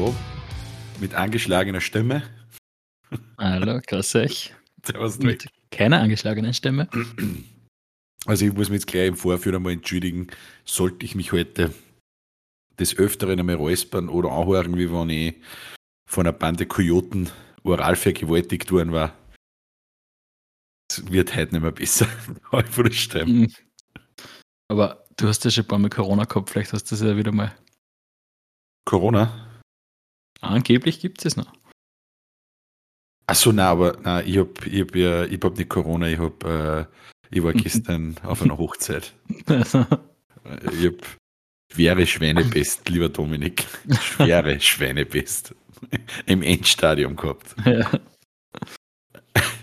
Da mit angeschlagener Stimme. Hallo, grüß euch. Servus, Mit keiner angeschlagenen Stimme. Also ich muss mich jetzt gleich im Vorführen einmal entschuldigen, sollte ich mich heute des Öfteren einmal räuspern oder anhören, wie wenn ich von einer Bande Kojoten oral vergewaltigt worden war. Es wird heute nicht mehr besser. von der Stimme. Mhm. Aber du hast ja schon ein paar Mal Corona gehabt, vielleicht hast du das ja wieder mal. Corona? Angeblich gibt es noch. Achso, nein, aber nein, ich habe ich hab ich hab nicht Corona, ich, hab, äh, ich war gestern auf einer Hochzeit. Ich habe schwere Schweinepest, lieber Dominik. Schwere Schweinepest. Im Endstadium gehabt. ja.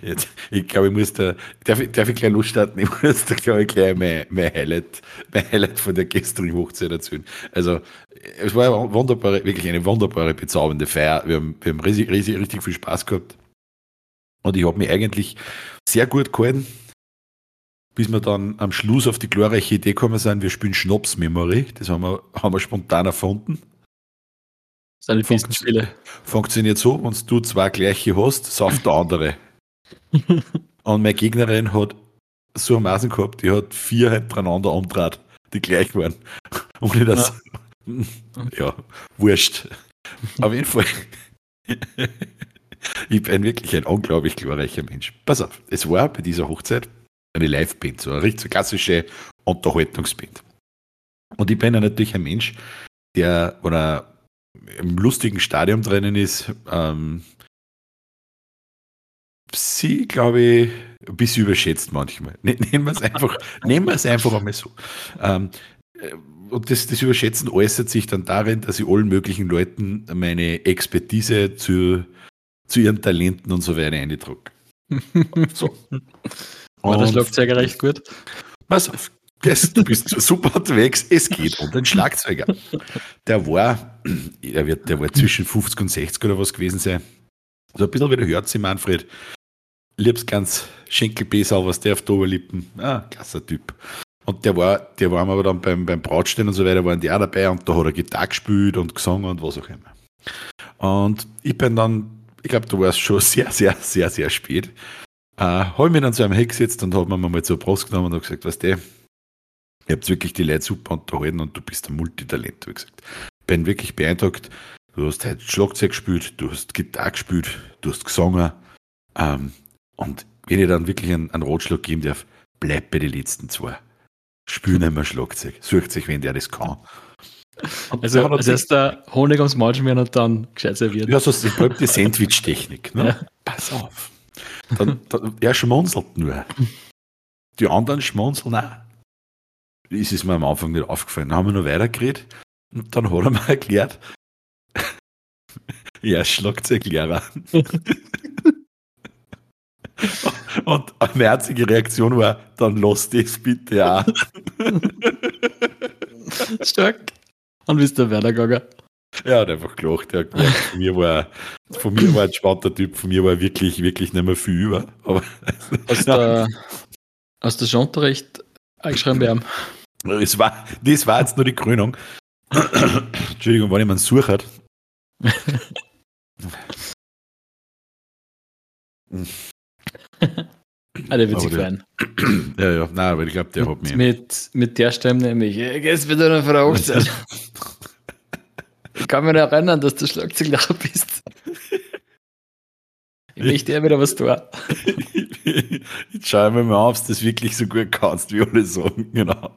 Jetzt, ich glaube, ich muss da, darf ich, darf ich gleich losstarten? Ich muss da, glaube ich, gleich mein, mein, Highlight, mein Highlight von der gestrigen Hochzeit erzählen. Also, es war eine wunderbare, wirklich eine wunderbare, bezaubernde Feier. Wir haben, wir haben riesig, riesig, richtig viel Spaß gehabt. Und ich habe mich eigentlich sehr gut gehalten, bis wir dann am Schluss auf die glorreiche Idee gekommen sind, wir spielen Schnaps-Memory. Das haben wir, haben wir spontan erfunden. sind die besten Spiele. Funktioniert so, wenn du zwei gleiche hast, sauft der andere. Und meine Gegnerin hat so eine Maßen gehabt, die hat vier hintereinander umdraht, die gleich waren. Ohne das. Ja, wurscht. Auf jeden Fall. Ich bin wirklich ein unglaublich glorreicher Mensch. Pass auf, es war bei dieser Hochzeit eine Live-Band, so eine richtig klassische Unterhaltungsband. Und ich bin ja natürlich ein Mensch, der, wenn er im lustigen Stadium drinnen ist, ähm, sie, glaube ich, ein bisschen überschätzt manchmal. Ne- Nehmen wir es einfach, nehmen wir es einfach einmal so. Ähm, äh, und das, das Überschätzen äußert sich dann darin, dass ich allen möglichen Leuten meine Expertise zu, zu ihren Talenten und so weiter eindrucke. So. War der Und- Schlagzeuger recht gut? Pass auf, das, du bist super unterwegs. Es geht um den Schlagzeuger. Der war, der, wird, der war zwischen 50 und 60 oder was gewesen sein. So ein bisschen wie der hört sie, Manfred. Liebst ganz Schenkelbesau, was der auf die Oberlippen. Ah, klasser Typ. Und der war, der war aber dann beim, beim Brautstellen und so weiter, waren die auch dabei und da hat er Gitarre gespielt und gesungen und was auch immer. Und ich bin dann, ich glaube, da war es schon sehr, sehr, sehr, sehr spät. Äh, habe mich dann zu einem hingesetzt und habe mir mal zur Brust genommen und hab gesagt, was der, ihr habt wirklich die Leute super unterhalten und du bist ein Multitalent, habe ich gesagt. Bin wirklich beeindruckt. Du hast heute Schlagzeug gespielt, du hast Gitarre gespielt, du hast gesungen. Ähm, und wenn ich dann wirklich einen, einen Ratschlag geben darf, bleib bei den letzten zwei. Spiel nicht mehr Schlagzeug. Sucht sich, wenn der das kann. Und Also, also erst der Honig ums Maul schmieren und dann gescheit serviert. ja, so ist die berühmte Sandwich-Technik. Ne? Ja. Pass auf. Dann, dann, er schmunzelt nur. Die anderen schmunzeln auch. Das ist mir am Anfang nicht aufgefallen. Dann haben wir noch weitergeredet und dann hat er mir erklärt, er ist Schlagzeuglehrer. und meine einzige Reaktion war, dann lass das bitte auch. Stark. Und bist du weitergegangen? Er hat einfach gelacht. Er hat gemerkt, von mir war, von mir war ein spannender Typ, von mir war wirklich, wirklich nicht mehr viel über. Aber Hast du hast du schon Unterricht eingeschrieben ihm? es war, das war jetzt nur die Krönung. Entschuldigung, wenn jemand sucht. Ah, der wird sich der- freuen. Ja, ja, nein, aber ich glaube, der hat mich. Mit, mit der Stimme nämlich. "Äh, Gehst wieder eine Frau Hochzeit. Ich kann mich noch erinnern, dass du Schlagzeuglehrer bist. Ich möchte ja wieder was tun. Jetzt schau ich mir mal an, ob du das wirklich so gut kannst, wie alle sagen. Genau.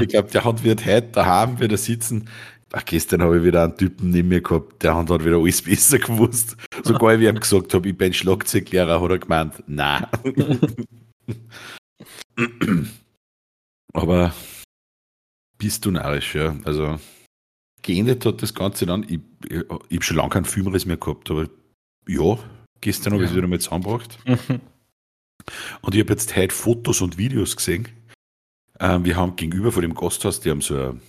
Ich glaube, der hat wird heute daheim wieder sitzen. Ach, gestern habe ich wieder einen Typen neben mir gehabt, der hat halt wieder alles besser gewusst. Sogar wie ich ihm gesagt habe, ich bin Schlagzeuglehrer, hat er gemeint, nein. Aber bist du narrisch, ja. Also geendet hat das Ganze dann, ich, ich, ich habe schon lange keinen Filmriss mehr gehabt, aber ja, gestern habe ich es wieder mal zusammengebracht. Und ich habe jetzt heute Fotos und Videos gesehen. Ähm, wir haben gegenüber von dem Gasthaus, die haben so ein,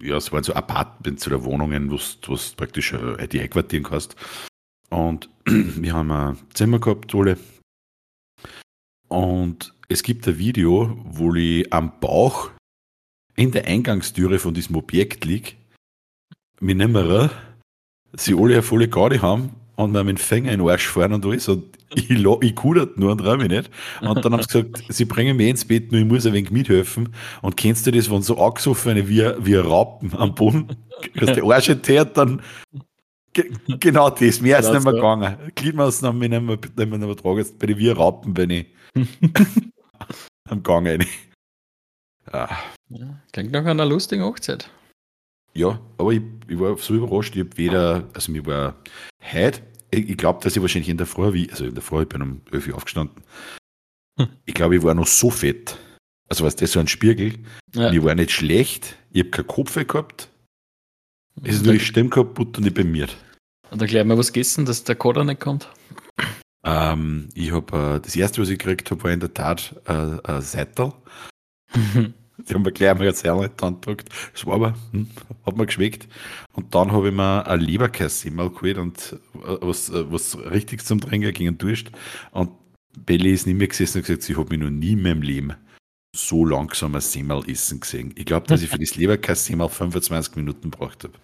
ja, es waren so Apartments oder Wohnungen, wo du praktisch äh, die einquartieren kannst. Und wir haben ein Zimmer gehabt, alle. Und es gibt ein Video, wo ich am Bauch in der Eingangstüre von diesem Objekt liegt, mit Nimmerer, sie alle eine volle Garde haben und mir mit dem Finger in den Arsch fahren und alles und ich, ich kudert nur und räume mich nicht. Und dann haben sie gesagt, sie bringen mich ins Bett, nur ich muss ein wenig mithelfen. Und kennst du das, wenn so angesoffen wie, wie Raupen am Boden, dass der Arsch enthält, dann genau das, mehr ist nicht mehr gegangen. Gliedmaßen haben mich nicht mehr, nicht mehr, nicht mehr bei den wie ein Raupen bin ich am Gang rein. Ja. ja. Klingt nach einer lustigen Hochzeit. Ja, aber ich, ich war so überrascht, ich habe weder, also mir war heute, ich, glaube, dass ich wahrscheinlich in der Früh, wie, also in der Früh, ich bin um 11 Uhr aufgestanden. Hm. Ich glaube, ich war noch so fett. Also was das so ein Spiegel. Ja. ich war nicht schlecht, ich habe keinen Kopf gehabt. Es ist nur die Stimme kaputt und ich bin mir. Und erklär mir was gegessen, dass der Koder nicht kommt. Ähm, ich habe äh, das erste, was ich gekriegt habe, war in der Tat äh, ein Seitel. Die haben mir gleich einmal jetzt Herrn gedruckt. Das war aber, hm, hat mir geschmeckt. Und dann habe ich mir ein Leberkäse-Simmel geholt und äh, was, äh, was richtig zum Trinken ging und Durst. Und Belly ist nicht mehr gesessen und gesagt, ich habe mich noch nie in meinem Leben so langsam ein Semmel essen gesehen. Ich glaube, dass ich für das Leberkäse-Semmel 25 Minuten gebraucht habe.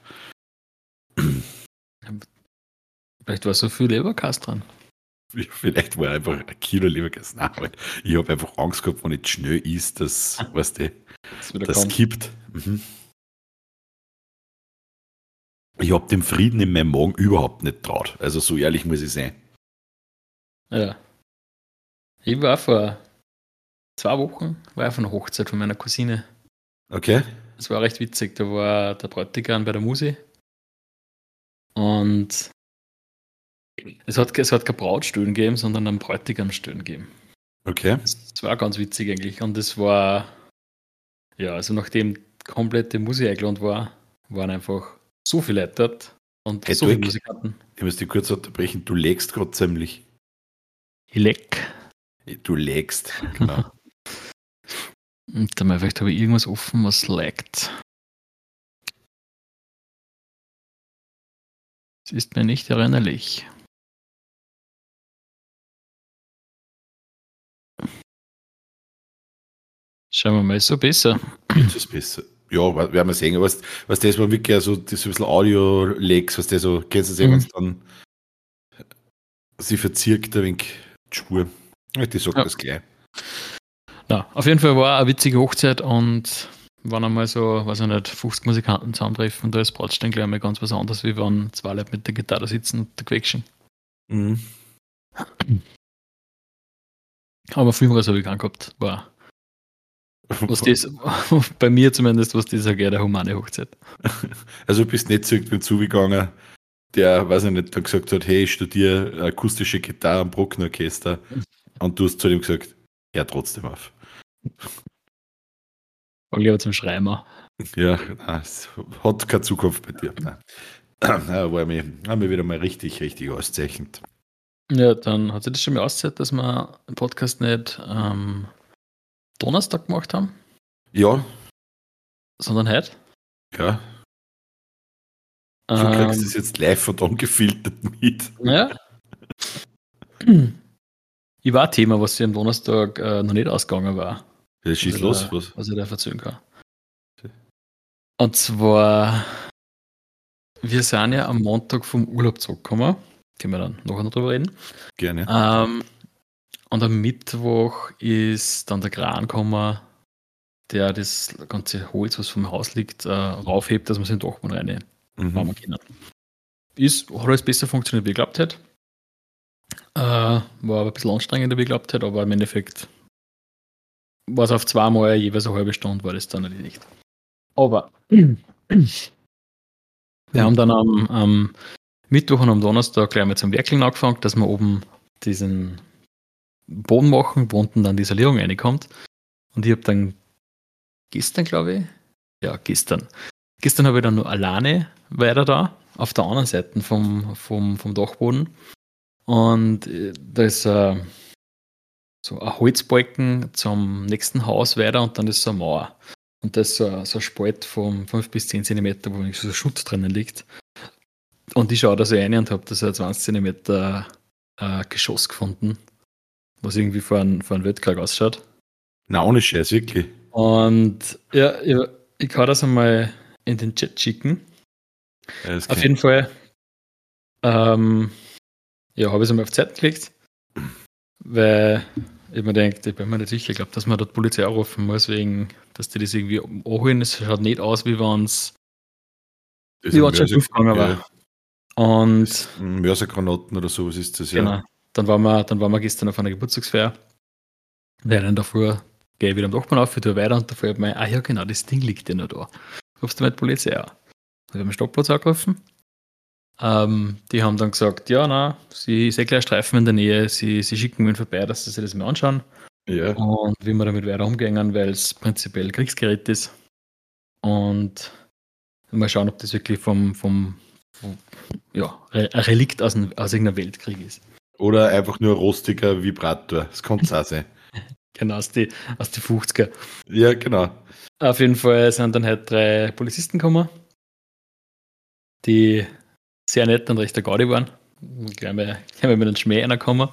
Vielleicht war so viel Leberkäse dran. Vielleicht war einfach ein Kilo Leberkäse. Nein, halt. ich habe einfach Angst gehabt, wenn ich schnell isst, dass, weißt du, das, das kippt. Mhm. Ich habe den Frieden in meinem Magen überhaupt nicht traut. Also so ehrlich muss ich sein. Ja. Ich war vor zwei Wochen, war auf einer Hochzeit von meiner Cousine. Okay. Das war recht witzig. Da war der Bräutigam bei der Musi. Und es hat, es hat keine Brautstühlen gegeben, sondern einen Bräutigamstühlen gegeben. Okay. Das war ganz witzig eigentlich. Und es war, ja, also nachdem komplette Musik eingeladen war, waren einfach so viele Leute dort und hey, so viele Musikanten. Ich muss dich kurz unterbrechen, du legst gerade ziemlich. Ich leck. Du legst, genau. und dann vielleicht habe ich irgendwas offen, was laggt. Es ist mir nicht erinnerlich. Schauen wir mal, ist so besser. Jetzt ist besser. Ja, werden wir sehen. Was, was das war wirklich so, das so ein bisschen Audio-Legs, was das so, kennst du das, mhm. wenn dann sie verzirkt ein wenig die Spur. Ich sage ja. das gleich. Ja, auf jeden Fall war eine witzige Hochzeit und waren einmal so, weiß ich nicht, 50 Musikanten zusammentreffen und da ist Brautstein gleich einmal ganz was anderes, wie wenn zwei Leute mit der Gitarre sitzen und der quetschen. Mhm. Aber Filmreis habe ich gehabt, war was das, bei mir zumindest, was das angeht, eine humane Hochzeit. Also du bist nicht zu irgendeinem zugegangen, der, weiß ich nicht, dann gesagt hat, hey, ich studiere akustische Gitarre am Brucknerorchester und du hast zu dem gesagt, ja, trotzdem auf. War lieber zum Schreimer. Ja, nein, es hat keine Zukunft bei dir. Nein. Ja, war mir, haben wir wieder mal richtig, richtig auszeichnet. Ja, dann hat sich das schon mal ausgezahlt, dass wir einen Podcast nicht ähm, Donnerstag gemacht haben? Ja. Sondern heute? Ja. Du ähm, kriegst es jetzt live und ungefiltert mit. Ja. ich war ein Thema, was hier am Donnerstag äh, noch nicht ausgegangen war. Ja, schieß was los, was? Was ich da erzählen kann. Und zwar, wir sind ja am Montag vom Urlaub zurückgekommen. Können wir dann noch drüber reden. Gerne. Ähm, und am Mittwoch ist dann der Kran gekommen, der das ganze Holz, was vom Haus liegt, äh, raufhebt, dass man es in den Dachboden rein mhm. kann. Ist, hat alles besser funktioniert, wie ich geglaubt hätte. Äh, war aber ein bisschen anstrengender, wie ich geglaubt hätte, aber im Endeffekt war es auf zweimal jeweils eine halbe Stunde, war das dann erledigt. Aber wir haben dann am, am Mittwoch und am Donnerstag gleich mal zum Werkeln angefangen, dass wir oben diesen Boden machen, wo unten dann die Isolierung reinkommt. Und ich habe dann gestern, glaube ich, ja, gestern. Gestern habe ich dann nur alleine weiter da, auf der anderen Seite vom, vom, vom Dachboden. Und äh, da ist äh, so ein Holzbalken zum nächsten Haus weiter und dann ist so eine Mauer. Und da ist so, so ein Spalt von 5 bis 10 cm, wo so ein Schutz drinnen liegt. Und ich schaue da so rein und habe da so ein 20 cm äh, Geschoss gefunden was irgendwie vor einem, vor einem Weltkrieg ausschaut. Na, ohne Scheiß, wirklich. Und ja, ich, Ich kann das einmal in den Chat schicken. Ja, Auf jeden Fall, ähm, ja, habe ich es einmal auf Zeit gelegt, weil ich mir denke, ich bin mir nicht sicher, ich glaube, dass man dort Polizei anrufen muss, wegen, dass die das irgendwie anholen. Es schaut nicht aus, wie wenn es wie ist wenn's schon aufgegangen war. Und Mörsergranaten oder sowas ist das, ja. genau, dann waren, wir, dann waren wir gestern auf einer Geburtstagsfeier. Dann davor gehe ich wieder am Dachboden auf, ich tue weiter und davor habe ich mir, ah ja genau, das Ding liegt ja noch da. Rufst du mal die Polizei an. Dann habe ich am Stoppplatz angerufen. Ähm, die haben dann gesagt, ja, na, sie ist eh gleich Streifen in der Nähe, sie, sie schicken mich vorbei, dass sie sich das mal anschauen Ja. und wie wir damit weiter umgehen, weil es prinzipiell Kriegsgerät ist. Und mal schauen, ob das wirklich vom, vom, vom ja, ein Relikt aus, aus irgendeinem Weltkrieg ist. Oder einfach nur rostiger Vibrator. Das kann es auch sein. Genau, aus die, aus die 50er. Ja, genau. Auf jeden Fall sind dann halt drei Polizisten gekommen, die sehr nett und recht der Gaudi waren. Gleich mal, gleich mal mit einem Schmäh reingekommen.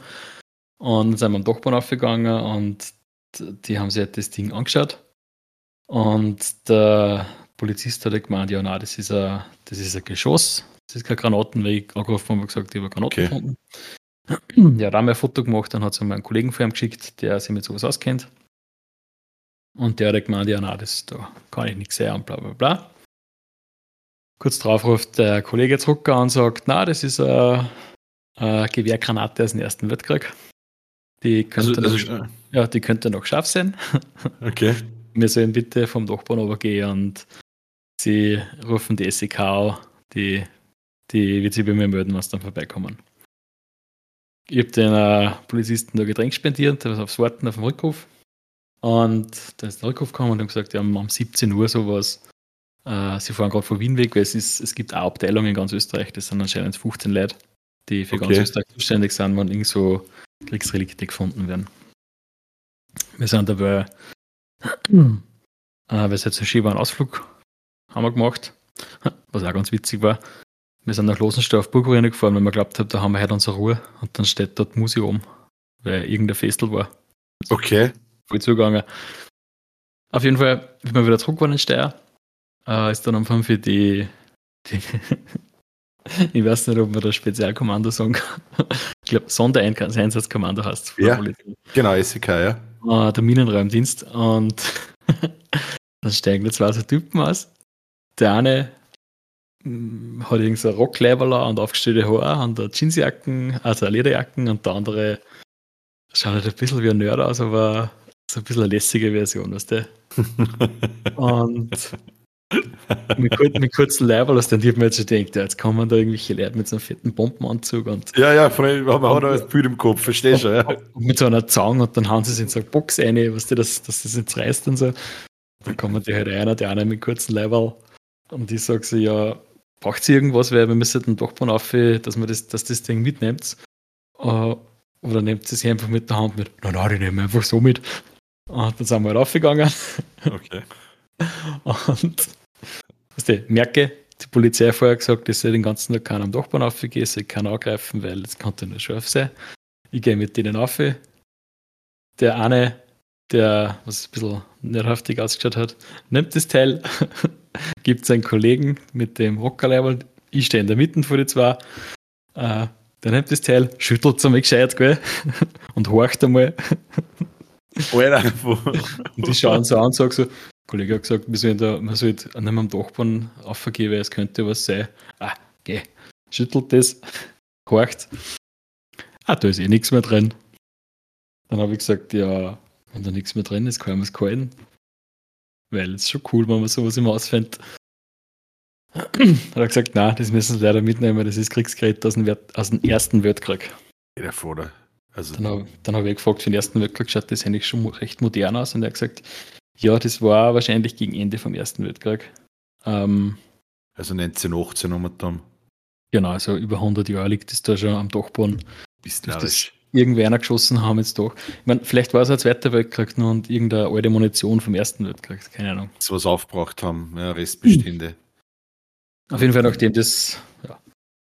Und dann sind wir am Dachboden aufgegangen und die haben sich halt das Ding angeschaut. Und der Polizist hat halt gemeint, ja, nein, das ist ein, das ist ein Geschoss, das ist kein Granaten, weil ich angerufen habe und gesagt, ich habe Granaten Okay. gefunden. Ja, da haben wir ein Foto gemacht, dann hat es einen Kollegen von ihm geschickt, der sich mit sowas auskennt. Und der hat gemeint, ja, nein, das, da kann ich nichts sehen und bla bla bla. Kurz darauf ruft der Kollege zurück und sagt, na, das ist eine, eine Gewehrgranate aus dem Ersten Weltkrieg. Die Also, könnte, also, noch, ja, die könnte noch scharf sein. okay. Wir sollen bitte vom Dachboden runtergehen und sie rufen die SEK die, die wird sich bei mir melden, was dann vorbeikommen. Ich habe den äh, Polizisten da Getränk spendiert, also aufs Warten auf den Rückruf. Und da ist der Rückruf gekommen und haben gesagt, ja, um 17 Uhr sowas. Äh, sie fahren gerade von Wien weg, weil es, ist, es gibt eine Abteilung in ganz Österreich, das sind anscheinend 15 Leute, die für ganz Okay. Österreich zuständig sind, wenn irgend so Kriegsrelikte gefunden werden. Wir sind dabei, äh, weil es jetzt ein schön war, einen Ausflug haben wir gemacht, was auch ganz witzig war. Wir sind nach Losenstein auf Burgruine gefahren, weil wir geglaubt haben, da haben wir heute unsere Ruhe und dann steht dort Museum, weil irgendein Festel war Okay. voll zugegangen. Auf jeden Fall, wie wir wieder zurück waren in Steyr, äh, ist dann am 5 Uhr die, die ich weiß nicht, ob man das Spezialkommando sagen kann. Ich glaube, Sondereinsatzkommando heißt es. Ja. Genau, SEK, ja. Äh, der Minenräumdienst und dann steigen da zwei so Typen aus. Der eine hat irgend so ein Rockkleiberler und aufgestellte Haare und eine Jeansjacken, also eine Lederjacken und der andere schaut halt ein bisschen wie ein Nerd aus, aber so ein bisschen eine lässige Version, weißt du? Und mit, kur mit kurzen Leiberl, ich hab mir jetzt schon gedacht, ja, jetzt kommen da irgendwelche Leute mit so einem fetten Bombenanzug und ja, ja, von dem, man hat ein Bild im Kopf, verstehst du, ja. und mit so einer Zange und dann haben sie es in so eine Box rein, weißt du, dass, dass das jetzt reißt und so. Dann kommen die halt rein, der eine mit kurzen Leiberl und ich sage so, ja, braucht sie irgendwas, weil wir müssen den Dachboden auf, dass, man das, dass das Ding mitnimmt. Äh, oder nehmt sie sich einfach mit der Hand mit? Nein, nein, die nehmen wir einfach so mit. Und dann sind wir halt aufgegangen Okay. und weißt du, merke, die Polizei hat vorher gesagt, ich soll den ganzen Tag keinen am Dachboden aufgehen, soll keinen angreifen, weil es könnte nur scharf sein. Ich gehe mit denen auf. Der eine, der, was ein bisschen nervhaftig ausgeschaut hat, nimmt das Teil, gibt seinen Kollegen mit dem Rockerleibel, ich stehe in der Mitte vor die zwei, äh, der nimmt das Teil, schüttelt es einmal gescheit, gell, und horcht einmal. Alter, Und die schauen so an und sagen so, der Kollege hat gesagt, wir sollen da, man sollte an einem Dachboden aufgehen, weil es könnte was sein. Ah, geh, schüttelt das, horcht. Ah, da ist eh nichts mehr drin. Dann habe ich gesagt, ja, wenn da nichts mehr drin ist, kann man es kalten. Weil es ist schon cool, wenn man sowas im Haus findet. Hat er gesagt, nein, das müssen sie leider mitnehmen, das ist Kriegsgerät aus dem, Wert- aus dem Ersten Weltkrieg. der Vater. Also, Dann habe hab ich gefragt, für den Ersten Weltkrieg schaut das eigentlich schon recht modern aus. Und er hat gesagt, ja, das war wahrscheinlich gegen Ende vom Ersten Weltkrieg. Ähm, also 1918 haben wir dann. genau, also über 100 Jahre liegt es da schon am Dachboden. Bist narrisch. das irgendwer einer geschossen haben jetzt doch. Ich meine, vielleicht war es ein Zweiter Weltkrieg nur und irgendeine alte Munition vom Ersten Weltkrieg, keine Ahnung. Das, was aufgebraucht haben, ja, Restbestände. Auf jeden Fall, nachdem das ja,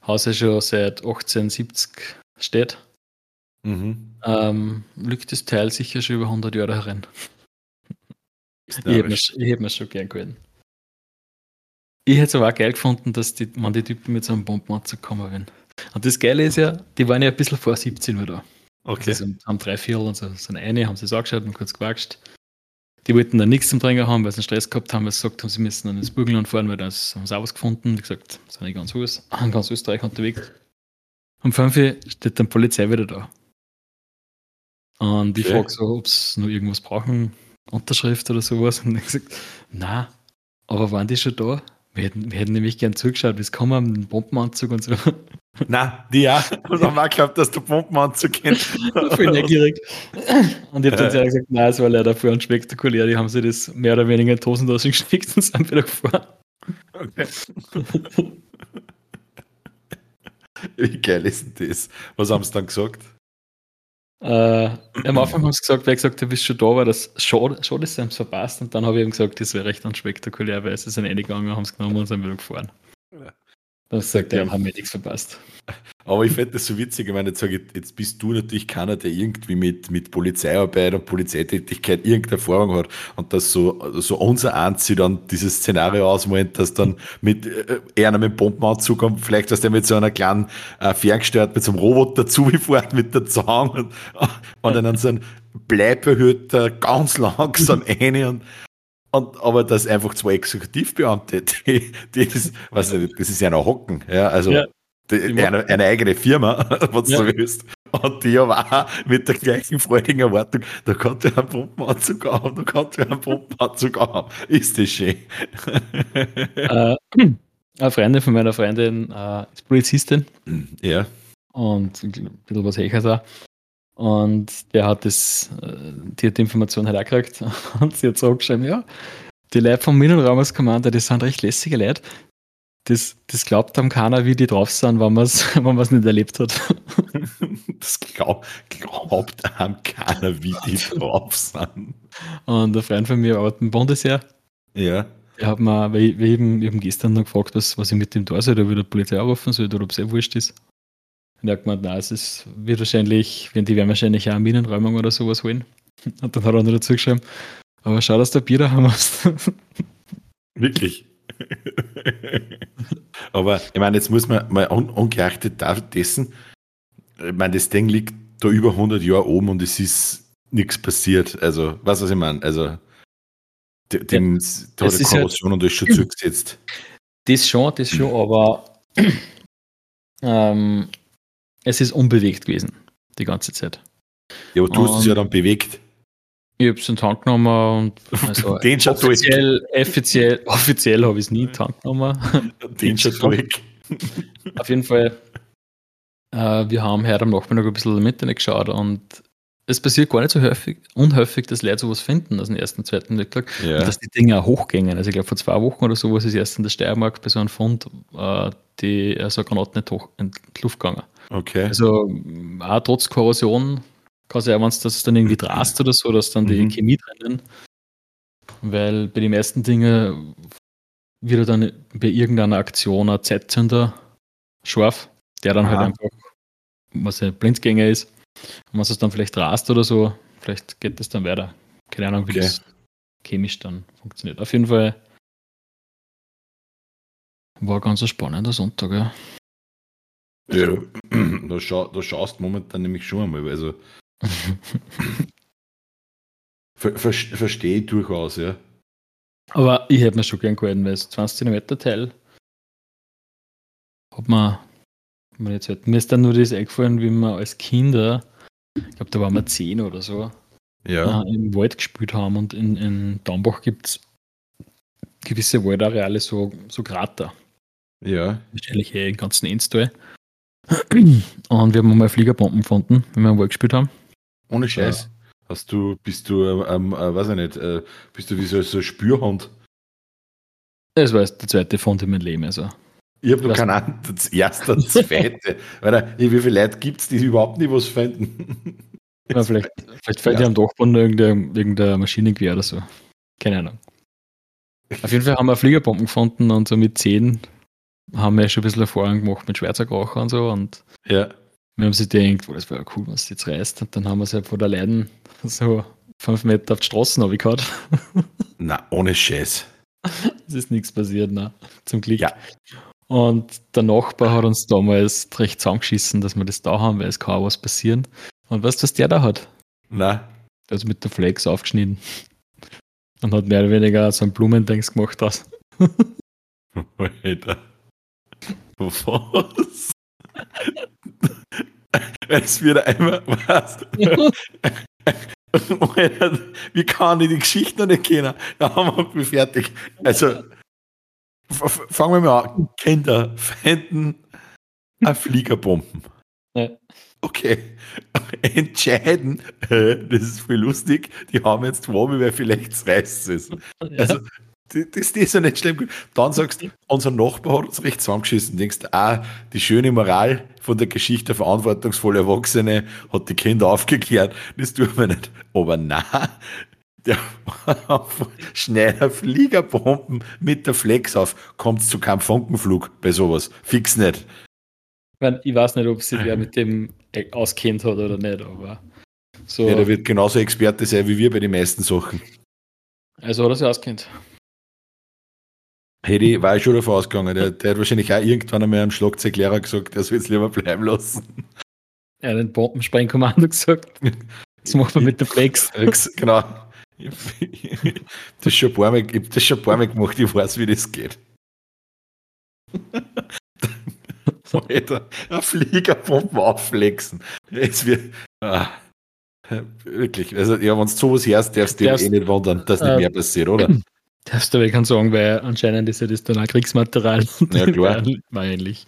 Haus ja schon seit 1870 steht, Mhm. ähm, liegt das Teil sicher schon über 100 Jahre herin. Ich hätte mir, mir schon gern gehalten. ich hätte es aber auch geil gefunden, dass die, man die Typen mit so einem Bombenanzug kommen wären. Und das Geile ist ja, die waren ja ein bisschen vor 17 Uhr da. Okay. Also haben drei Viertel und so, so eine, haben sie es angeschaut und kurz gequatscht. Die wollten dann nichts zum Trinken haben, weil sie einen Stress gehabt haben, weil sie gesagt haben, sie müssen dann ins Burgenland fahren, weil da haben sie auch was gefunden. Wie gesagt, sind nicht ganz, Haus, ganz Österreich unterwegs. Um 5 Uhr steht dann Polizei wieder da. Und ich Okay. frage so, ob sie noch irgendwas brauchen, Unterschrift oder sowas. Und ich gesagt, na, aber waren die schon da? Wir hätten, wir hätten nämlich gern zugeschaut, wie es kommen, mit dem Bombenanzug und so. Na, die ja. Und haben auch gehabt, dass du Bombenanzug kennst. Voll neugierig. Und ich habe dann sehr gesagt, nein, es war leider voll unspektakulär. Die haben sich das mehr oder weniger in Hosentasche gesteckt und sind wieder gefahren. Okay. Wie geil ist denn das? Was haben sie dann gesagt? Äh, am Anfang haben sie gesagt, ich gesagt habe, bis schon da war, das schade, schade ist, sie haben es verpasst. Und dann habe ich eben gesagt, das wäre recht unspektakulär, weil sie sind reingegangen, haben es genommen und sind wieder gefahren. Ja. Dann sagt er, Ja. haben wir nichts verpasst. Aber ich finde das so witzig. Ich meine, jetzt, sage ich, jetzt bist du natürlich keiner, der irgendwie mit, mit Polizeiarbeit und Polizeitätigkeit irgendeine Erfahrung hat und das so, so unser anzieht dann dieses Szenario ausmalt, dass dann mit äh, einer mit dem Bombenanzug kommt, vielleicht dass der mit so einer kleinen äh, ferngesteuert, mit so einem Roboter zufährt mit der Zange und, und dann so ein Bleibehüter ganz langsam rein und und, aber das einfach zwei Exekutivbeamte, die, die das, was, das ist ja noch Hocken, ja, also Ja. die, Die eine, eine eigene Firma, was Ja. du willst. Und die aber auch mit der gleichen freudigen Erwartung, da kann der einen Pumpenanzug haben, da kann der einen Pumpenanzug haben. Ist das schön. äh, eine Freundin von meiner Freundin äh, ist Polizistin ja. und ein bisschen was Hechers auch. Und der hat das, äh, die hat die Information halt auch gekriegt. Und sie hat zurückgeschrieben, ja, die Leute vom Minenraumerskommando, das sind recht lässige Leute. Das, das glaubt haben keiner, wie die drauf sind, wenn man es wenn man's nicht erlebt hat. Das glaub, glaubt einem keiner, wie die drauf sind. Und ein Freund von mir arbeitet im Bundesheer. Ja. Der hat mir, weil ich, weil ich eben, ich gestern noch gefragt, was, was ich mit dem da soll, ob ich die Polizei anrufen soll oder ob es eh wurscht ist. Er hat gemeint, nein, es ist, wird wahrscheinlich, wenn die werden wahrscheinlich auch eine Minenräumung oder sowas holen. Und dann hat er noch dazu geschrieben, aber schau, dass du ein Bier daheim hast. Wirklich. Aber ich meine, jetzt muss man mal un ungeachtet dessen, ich meine, das Ding liegt da über 100 Jahre oben und es ist nichts passiert. Also, du, was ich meine? Also, de- dem, da hat die ist ja- Korrosion und das schon zugesetzt. Das schon, das schon, aber ähm, es ist unbewegt gewesen, die ganze Zeit. Ja, aber du hast es ja dann bewegt. Ich habe es in den Tank genommen und also Den schon offiziell, offiziell, offiziell habe ich es nie in den Tank genommen. Den schon durch. Auf jeden Fall, äh, wir haben heute am Nachmittag ein bisschen im Internet geschaut und es passiert gar nicht so häufig, unhäufig, dass Leute sowas finden aus dem ersten, zweiten Netzwerk. Ja. Und dass die Dinge auch hochgängen. Also ich glaube, vor zwei Wochen oder sowas ist erst in der Steiermark bei so einem Fund äh, die äh, so eine Granate nicht hoch in die Luft gegangen. Okay. Also m, auch trotz Korrosion kann es ja, wenn es das dann irgendwie drast oder so, dass dann die Mhm. Chemie drinnen. Weil bei den meisten Dingen wird ja dann bei irgendeiner Aktion ein Zeitzünder scharf, der dann halt Aha. einfach, was ein Blindgänger ist. Und wenn es dann vielleicht rast oder so, vielleicht geht das dann weiter. Keine Ahnung, wie Okay. das chemisch dann funktioniert. Auf jeden Fall war ganz ein spannender Sonntag, ja. Ja, da, schau, da schaust du momentan nämlich schon einmal. Also, ver, ver, verstehe ich durchaus, ja. Aber ich hätte mir schon gern gehalten, weil es 20 cm Teil hat man, hat man jetzt halt, mir ist dann nur das eingefallen, wie wir als Kinder, ich glaube, da waren wir 10 oder so, Ja. äh, im Wald gespielt haben und in, in Dambach gibt es gewisse Waldareale, so, so Krater, Ja. wahrscheinlich eh im ganzen Enstal. Und wir haben mal Fliegerbomben gefunden, wenn wir im Wald gespielt haben. Ohne Scheiß. Hast du, bist du, ähm, äh, weiß ich nicht, äh, bist du wie so, so ein Spürhund? Das war jetzt der zweite Fund in meinem Leben, also. Ich habe noch Was? keinen Ahnung, das erste, das zweite. Weil, wie viele Leute gibt es, die überhaupt nicht was finden? Ja, vielleicht, vielleicht fällt ja am Dachboden irgendein, irgendein Maschinengewehr oder so. Keine Ahnung. Auf jeden Fall haben wir Fliegerbomben gefunden und so mit 10 haben wir schon ein bisschen Erfahrung gemacht mit Schweizer Kracher und so. Und Ja. wir haben sich gedacht, oh, das wäre cool, was jetzt reißt. Und dann haben wir es halt vor der Leiden so fünf Meter auf die Straßen runtergehauen. Na, ohne Scheiß. es ist nichts passiert, ne? zum Glück. Ja. Und der Nachbar hat uns damals recht zusammengeschissen, dass wir das da haben, weil es kann auch was passieren. Und weißt du, was der da hat? Na, Also mit der Flex aufgeschnitten. Und hat mehr oder weniger so ein Blumendings gemacht draus. Alter. Was? Es wird einmal, was? Wie kann ich die Geschichte noch nicht kennen? Da haben wir fertig. Also, fangen wir mal an. Kinder fänden eine Fliegerbomben. Okay. Entscheiden, äh, das ist voll lustig, die haben jetzt zwei, weil vielleicht reißt es. Also, das, das ist ja nicht schlimm. Dann sagst du, unser Nachbar hat uns recht zusammengeschissen. Denkst, ah, die schöne Moral von der Geschichte, verantwortungsvolle Erwachsene hat die Kinder aufgeklärt. Das tun wir nicht. Aber na, der Schneider Fliegerbomben mit der Flex auf. Kommt zu keinem Funkenflug bei sowas. Fix nicht. Ich, mein, ich weiß nicht, ob sich wer mit dem äh, auskennt hat oder nicht, aber so. Ja, der wird genauso Experte sein wie wir bei den meisten Sachen. also hat er sich auskennt. Hätte ich, war ich schon davon ausgegangen. Der, der hat wahrscheinlich auch irgendwann einmal einem Schlagzeuglehrer gesagt, der soll es lieber bleiben lassen. Er hat ein Bombensprengkommando gesagt. Das macht man mit der Flex. genau. Das schon ein paar Mal, ich hab das schon ein paar Mal gemacht, ich weiß, wie das geht. Alter, ein Fliegerbomben aufflexen. Es wird. Ah, wirklich. Also, ja, wenn du sowas hörst, darfst du dich eh nicht wundern, dass nicht äh, mehr passiert, oder? Darfst du aber kann sagen, weil anscheinend ist ja das dann auch Kriegsmaterial. Ja, klar. War eigentlich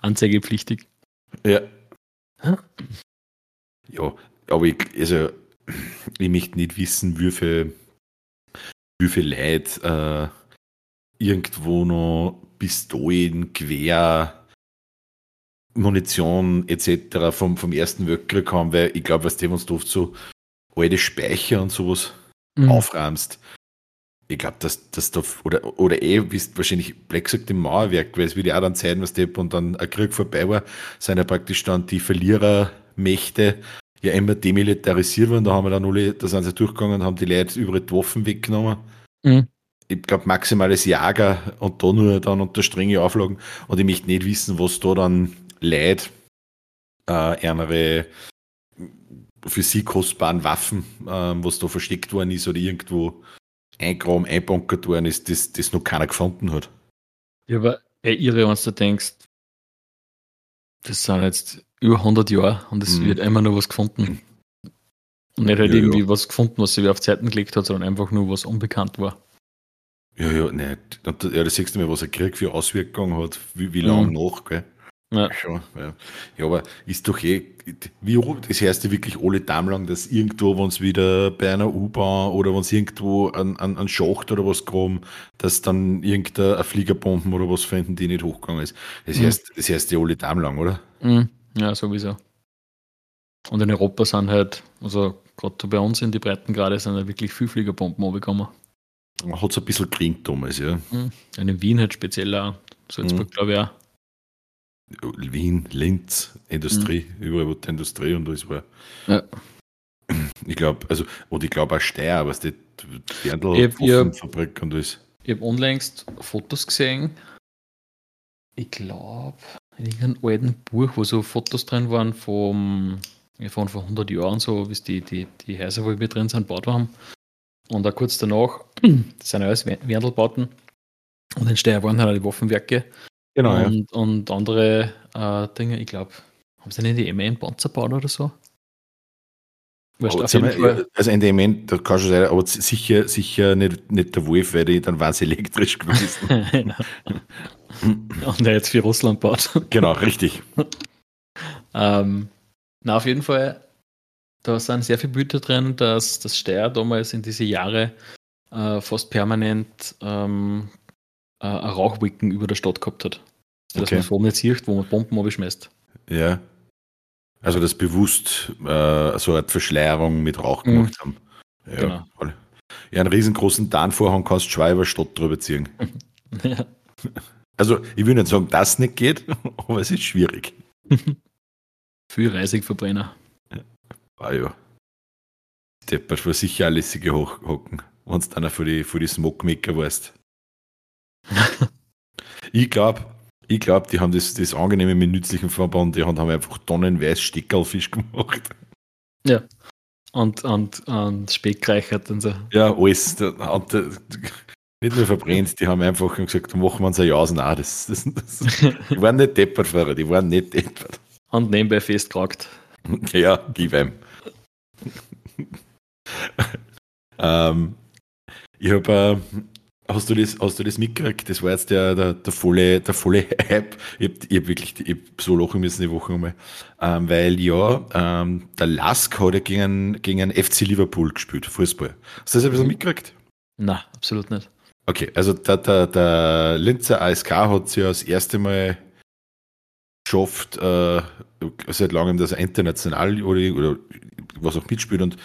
anzeigepflichtig. Ja. Hä? Ja, aber ich, also, ich möchte nicht wissen, wie viel, wie viel Leute äh, irgendwo noch Pistolen, Gewehr, Munition etc. vom, vom Ersten Weltkrieg haben, weil ich glaube, was dem uns oft so alte Speicher und sowas Mhm. aufrahmst. Ich glaube, dass das da, oder, oder eh, bist wahrscheinlich Black gesagt im Mauerwerk, weil es wieder auch dann Zeiten, was Depp und dann ein Krieg vorbei war, sind ja praktisch dann die Verlierermächte ja immer demilitarisiert worden. Da haben wir dann alle, da sind sie durchgegangen und haben die Leute überall die Waffen weggenommen. Mhm. Ich glaube, maximales Jager und da nur dann unter strenge Auflagen. Und ich möchte nicht wissen, was da dann Leute äh, andere für sie kostbaren Waffen, ähm, was da versteckt worden ist oder irgendwo eingraben, einbunkert worden ist, das, das noch keiner gefunden hat. Ja, aber ey, irre, wenn du denkst, das sind jetzt über 100 Jahre und es Mhm. wird immer nur was gefunden. Und nicht halt Ja, irgendwie ja. was gefunden, was wer auf Zeiten gelegt hat, sondern einfach nur was unbekannt war. Ja, ja, nicht. Und ja, da siehst du mal, was ein Krieg für Auswirkungen hat, wie, wie Mhm. lange noch, gell? Ja. Schon, ja. ja, aber ist doch eh, wie das heißt ja wirklich alle Dame lang, dass irgendwo, wenn es wieder bei einer U-Bahn oder wenn es irgendwo an, an, an Schacht oder was graben, dass dann irgendeine Fliegerbomben oder was finden, die nicht hochgegangen ist. Das Mhm. heißt, das heißt ja alle Dame lang, oder? Mhm. Ja, sowieso. Und in Europa sind halt, also gerade bei uns in die Breitengrade sind halt wirklich viel Fliegerbomben runtergekommen. Man hat es ein bisschen gekriegt damals, ja. Mhm. Und in Wien halt speziell auch. Salzburg, Mhm. glaube ich auch. Wien, Linz, Industrie, überall wo die Industrie und alles war. Mhm. Ja. Ich glaube, also, und ich glaube auch Steyr, was die hab- Fabrik und alles. Ich habe unlängst Fotos gesehen. Ich glaube, in irgendeinem alten Buch, wo so Fotos drin waren vom, von vor 100 Jahren, so wie die, die, die Häuser, wo wir drin sind, gebaut haben. Und auch kurz danach, das sind alles Wendelbauten. Und in Steyr waren halt die Waffenwerke Genau, ja. und, und andere äh, Dinge. Ich glaube, haben sie nicht die MN Panzer gebaut oder so? Weißt du, auf jeden Fall. Also da kann schon sein, aber sicher, sicher nicht, nicht der Wolf, weil die, dann war es elektrisch gewesen. und der jetzt für Russland baut. genau, richtig. Ähm, na, auf jeden Fall, da sind sehr viele Bilder drin, dass das Steyr damals in diese Jahre äh, fast permanent ähm, äh, eine Rauchwolken über der Stadt gehabt hat. Dass Okay. man vor nicht sieht, wo man Bomben abschmeißt. Ja. Also das bewusst äh, so eine Verschleierung mit Rauch Mhm. gemacht haben. Ja, Genau. voll. ja, einen riesengroßen Tarnvorhang kannst du die Stadt drüber ziehen. ja. Also ich will nicht sagen, dass nicht geht, aber es ist schwierig. Viel Reisigverbrenner. Ah ja. Deppert war sicher auch lässige Hoch- hocken, wenn du dann für die, für die Smoke-Maker warst. ich glaube, ich glaube, die haben das, das angenehme mit nützlichen Verband, die haben einfach tonnenweise Steckerlfisch gemacht. Ja. Und, und, und Speck reichert und so. Ja, alles. Nicht nur verbrennt, die haben einfach gesagt, machen wir uns ein Jausen auch. Das, das, das, die waren nicht deppert, Fahrer, die waren nicht deppert. Und nebenbei festgeragt. Ja, gib ihm. ähm, ich habe, äh, hast, du das, hast du das mitgekriegt? Das war jetzt der, der, der, volle, der volle Hype. Ich habe hab wirklich ich hab so lachen müssen die Woche einmal. Ähm, weil ja, ähm, der Lask hat ja gegen, gegen einen FC Liverpool gespielt, Fußball. Hast du das ein bisschen mitgekriegt? Nein, absolut nicht. Okay, also der, der, der Linzer ASK hat es ja das erste Mal geschafft, äh, seit langem, dass er international oder, oder was auch mitspielt. Und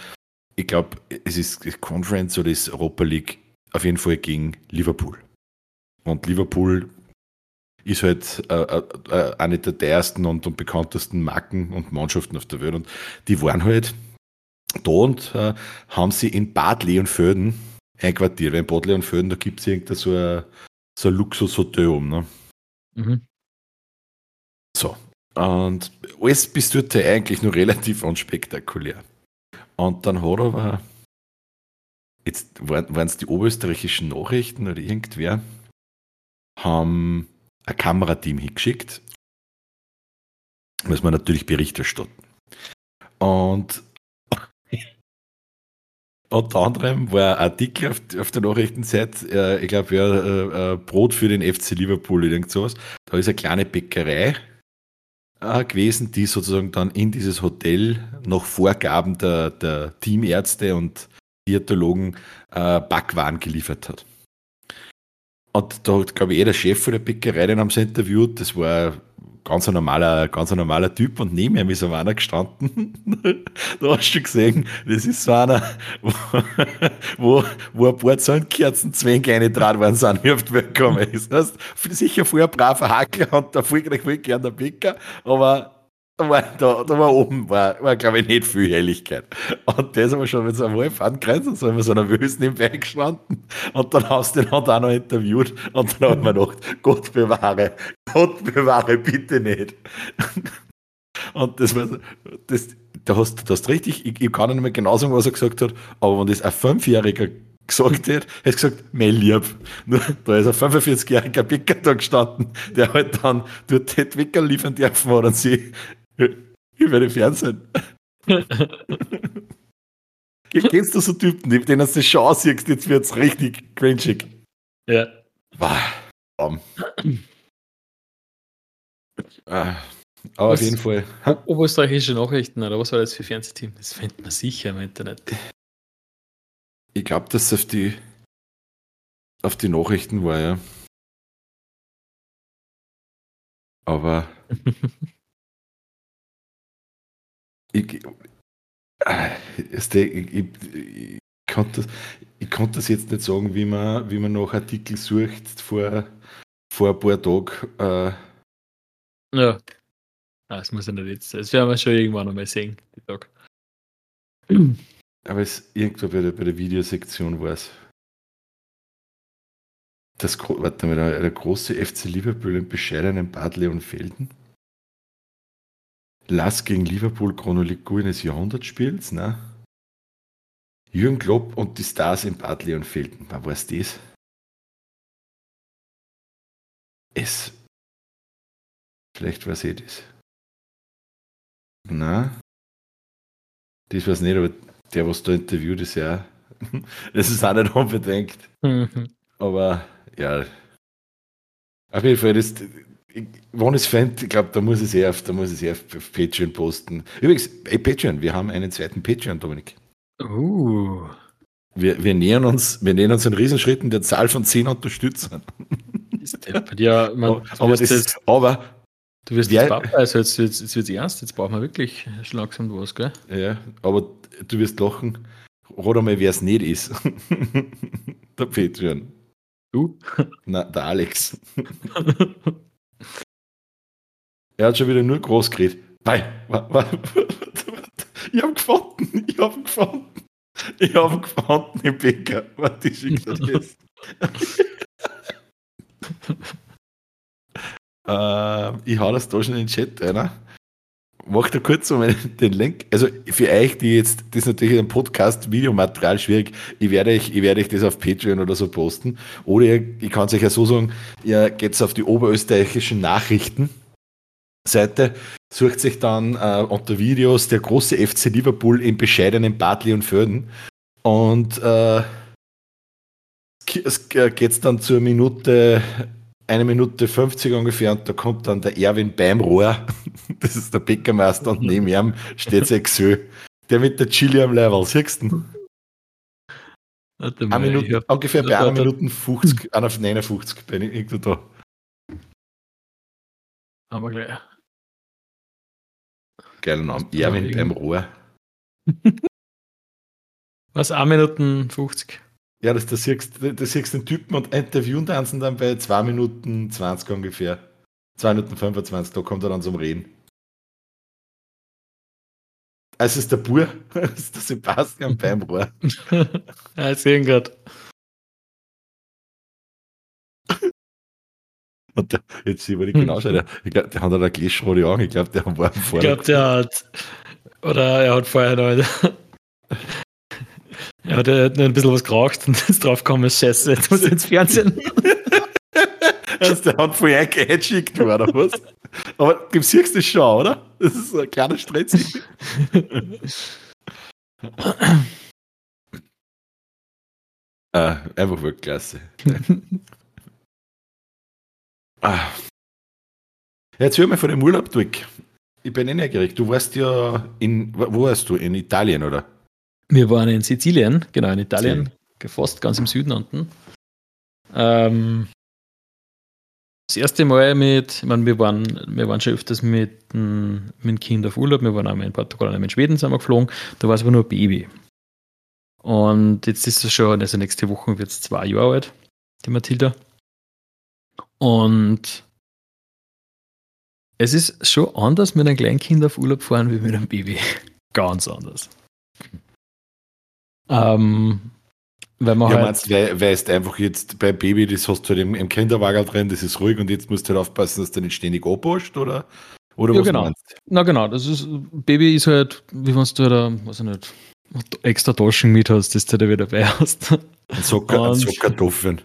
ich glaube, es ist Conference oder ist Europa League auf jeden Fall gegen Liverpool. Und Liverpool ist halt äh, äh, äh eine der teuersten und, und, bekanntesten Marken und Mannschaften auf der Welt. Und die waren halt da und äh, haben sie in Bad Leonföden einquartiert. Weil in Bad Leonföden, da gibt es irgendein so ein, so ein Luxushotel um. Ne? Mhm. So. Und alles bis dort eigentlich nur relativ unspektakulär. Und dann hat aber, jetzt waren es die oberösterreichischen Nachrichten oder irgendwer, haben ein Kamerateam hingeschickt. Muss man natürlich Bericht erstatten. Und unter anderem war ein Artikel auf, auf der Nachrichtenseite, äh, ich glaube, ja, äh, äh, Brot für den FC Liverpool, irgend sowas. Da ist eine kleine Bäckerei äh, gewesen, die sozusagen dann in dieses Hotel nach Vorgaben der, der Teamärzte und Diätologen äh, Backwaren geliefert hat. Und da hat, glaube ich, eh der Chef von der Bäckerei, den haben sie interviewt, das war ganz ein normaler, ganz ein normaler Typ und neben ihm ist so einer gestanden. da hast du gesehen, das ist so einer, wo, wo ein paar Zahnkerzen zwänge eine dran waren, sind, wie oft willkommen ist. Das ist sicher vorher braver Hackler und erfolgreich voll gern der Bäcker, aber da war, da, da war oben, war, war glaube ich, nicht viel Helligkeit. Und der ist aber schon mit so einem Wolf angrenzt und so immer so nervös nebenbei gestanden. Und dann hast du den halt auch noch interviewt. Und dann hat man gedacht, Gott bewahre, Gott bewahre, bitte nicht. Und das war, das, da hast du hast richtig, ich, ich kann nicht mehr genau sagen, was er gesagt hat, aber wenn das ein Fünfjähriger gesagt hätte, hätte gesagt, mein Lieb. Nur, da ist ein 45-jähriger Bäcker da gestanden, der halt dann dort hätte Wecker liefern dürfen oder sie über den Fernsehen. Kennst du so Typen, denen du die Chance siehst, jetzt wird es richtig cringig. Ja. Um. ah, aber was, auf jeden Fall. Oberösterreichische Nachrichten, oder was war das für Fernsehteam? Das findet man sicher im Internet. Ich glaube, dass es auf die, auf die Nachrichten war, ja. Aber ich, ich, ich, ich, konnte das, ich konnte das jetzt nicht sagen, wie man, wie man nach Artikel sucht vor, vor ein paar Tagen. Äh, ja. Ah, das muss ja nicht jetzt. Das werden wir schon irgendwann einmal sehen, die Tag. Aber es irgendwo bei der, bei der Videosektion war es. Das, warte mal, der große FC Liverpool im bescheidenen Bad Leonfelden. Lass gegen Liverpool Chronologie eines Jahrhundertspiels, ne? Jürgen Klopp und die Stars in Bad Leonfelden. Was war es das? Es. Vielleicht war es eh das. Na? Das war es nicht, aber der, was da interviewt, ist ja. Das ist auch nicht unbedingt. Mhm. Aber ja. Auf jeden Fall, das, wenn es fände, ich glaube, da muss ich es eher auf, da muss auf, auf Patreon posten. Übrigens, ey, Patreon, wir haben einen zweiten Patreon, Dominik. Uh. Wir, wir, nähern uns, wir nähern uns in Riesenschritten der Zahl von 10 Unterstützern. Ja, man, aber, das, jetzt, aber du wirst jetzt Papa, also jetzt, jetzt, jetzt wird es ernst, jetzt brauchen wir wirklich langsam was, gell? Ja, aber du wirst lachen. Rat einmal, wer es nicht ist. der Patreon. Du? Na, der Alex. Er hat schon wieder nur groß geredet. Nein, ich habe gefunden, ich habe gefunden. Ich habe gefunden im Bäcker. Warte, ich schicke das jetzt. äh, ich hau das da schon in den Chat rein. Mach da kurz so den Link. Also für euch, die jetzt, das ist natürlich ein Podcast-Videomaterial schwierig. Ich werde euch, ich werde euch das auf Patreon oder so posten. Oder ihr, ich kann es euch ja so sagen, ihr geht auf die oberösterreichischen Nachrichten. Seite, sucht sich dann äh, unter Videos der große FC Liverpool im bescheidenen Bad Leonförden und äh, es geht dann zur Minute, eine Minute 50 ungefähr und da kommt dann der Erwin Beimrohr, das ist der Bäckermeister und neben ihm steht Sexö, der mit der Chili am Level, siehst du? Eine Minute, ungefähr bei einer Minute 50, einer 59 bin ich irgendwo da. Aber gleich. Geiler Name. Erwin beim Rohr. Was? 1 Minuten 50? Ja, das, das, siehst, das siehst den Typen und interviewen tanzen dann bei 2 Minuten 20 ungefähr. 2 Minuten 25, da kommt er dann zum Reden. Es ist der Bur, es ist der Sebastian beim Rohr. ja, ich sehe ihn gerade. Und der, jetzt über die genau schauen, ich glaube, der hat eine Gläschrode an, ich glaube, der war vorher. Ich glaube, der hat, oder er hat vorher noch, er hat, er hat ein bisschen was geraucht und ist drauf gekommen, scheiße, jetzt muss ich ins Fernsehen. also, der hat vorher eingeschickt oder was? Aber du siehst das schon, oder? Das ist ein kleiner Stress. ah, einfach Weltklasse. Ah. Jetzt hör mal von dem Urlaub durch. Ich bin eh neugierig. Du warst ja in, wo warst du? In Italien, oder? Wir waren in Sizilien, genau, in Italien, fast ganz im Süden unten. Ähm, das erste Mal mit, ich meine, wir waren, wir waren schon öfters mit, mit dem Kind auf Urlaub, wir waren einmal in Portugal, einmal in Schweden sind wir geflogen, da war es aber nur ein Baby. Und jetzt ist es schon, also nächste Woche wird es zwei Jahre alt, die Mathilda. Und es ist schon anders mit einem Kleinkind auf Urlaub fahren wie mit einem Baby. Ganz anders. Ähm, weil man ja, halt meinst, weil, weißt einfach jetzt bei Baby, das hast du halt im, im Kinderwagen drin, das ist ruhig und jetzt musst du halt aufpassen, dass du nicht ständig abpasst, oder? Oder ja, was genau. meinst Na genau, das ist, Baby ist halt, wie wenn du halt, weiß ich nicht, extra Taschen mit hast, das du da wieder dabei hast. Ein Socker, und, ein Sockertoffeln.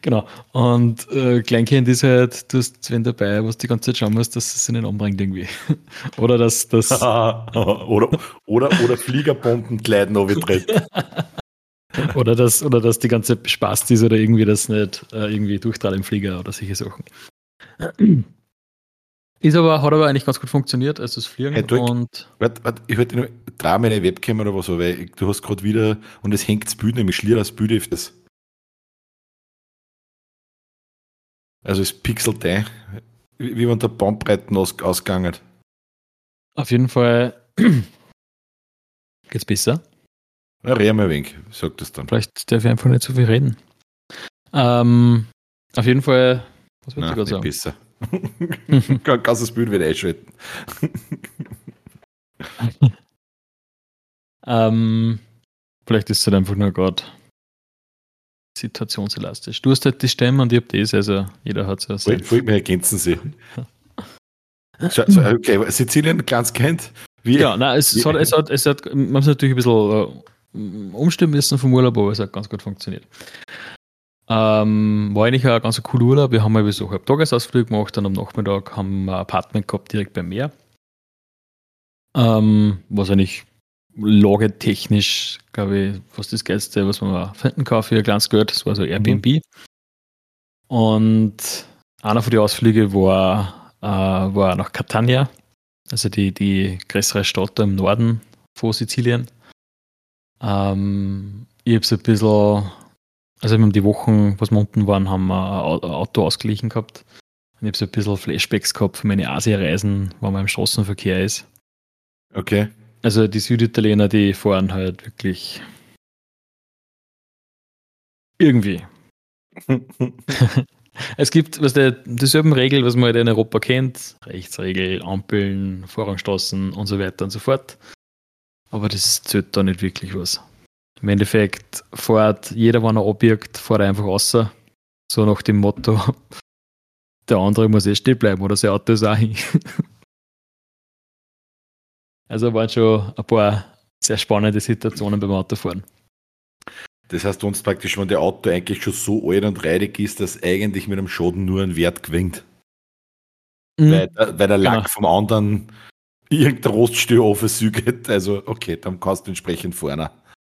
Genau. Und äh, Kleinkind ist halt, du hast wenn dabei, was die ganze Zeit schauen musst, dass es nicht umbringt irgendwie. oder dass das. oder, oder, oder Fliegerbomben gleiten tritt. oder dass, oder dass die ganze Zeit bespaßt ist oder irgendwie das nicht äh, irgendwie durchtrat im Flieger oder solche Sachen. Ist aber, hat aber eigentlich ganz gut funktioniert, als das Fliegen. Hey, du, und warte, warte, ich wollte nur, dreh meine Webcam oder was, weil du hast gerade wieder, und es hängt das Bild, nämlich schlier das Bild auf das. Also es pixelt ein, wie wenn der Bandbreiten aus, ausgegangen. Auf jeden Fall geht's besser. Ja, reden wir ein wenig, sagt das dann. Vielleicht darf ich einfach nicht so viel reden. Ähm, auf jeden Fall, was würdest du gerade sagen? Besser. Kannst das Bild wieder einschalten. ähm, vielleicht ist es halt einfach nur gerade situationselastisch. Du hast halt die Stämme und ich habe das, also jeder hat es ja. Folgt mir ergänzen sie. okay, Sizilien ganz kennt. Wie, ja, nein, es, wie, hat, es, hat, es hat, man muss natürlich ein bisschen uh, umstimmen müssen vom Urlaub, aber es hat ganz gut funktioniert. Ähm, war eigentlich ein ganz cooler Urlaub. Wir haben mal so einen Tagesausflug gemacht, dann am Nachmittag haben wir ein Apartment gehabt direkt beim Meer. Ähm, was eigentlich lagetechnisch, glaube ich, fast das Geilste, was man finden kann für ein kleines Geld. Das war so Airbnb. Mhm. Und einer von den Ausflügen war, äh, war nach Catania, also die, die größere Stadt im Norden von Sizilien. Ähm, ich habe so ein bisschen, also wir haben die Wochen, was wir unten waren, haben wir ein Auto ausgeglichen gehabt. Und ich habe so ein bisschen Flashbacks gehabt von meinen Asienreisen, wo man im Straßenverkehr ist. Okay. Also die Süditaliener, die fahren halt wirklich irgendwie. es gibt was der, dieselben Regeln, was man halt in Europa kennt. Rechtsregel, Ampeln, Vorrangstraßen und so weiter und so fort. Aber das zählt da nicht wirklich was. Im Endeffekt fährt jeder, wenn er abbiegt, fährt er einfach außer. So nach dem Motto, der andere muss eh stehen bleiben oder sein Auto ist auch hin. also waren schon ein paar sehr spannende Situationen beim Autofahren. Das heißt, uns praktisch, wenn der Auto eigentlich schon so alt und reidig ist, dass eigentlich mit dem Schaden nur ein Wert gewinnt. Mhm. Weil, weil, der Lack genau. vom anderen irgendein Roststür aufsügt. Also, okay, dann kannst du entsprechend vorne.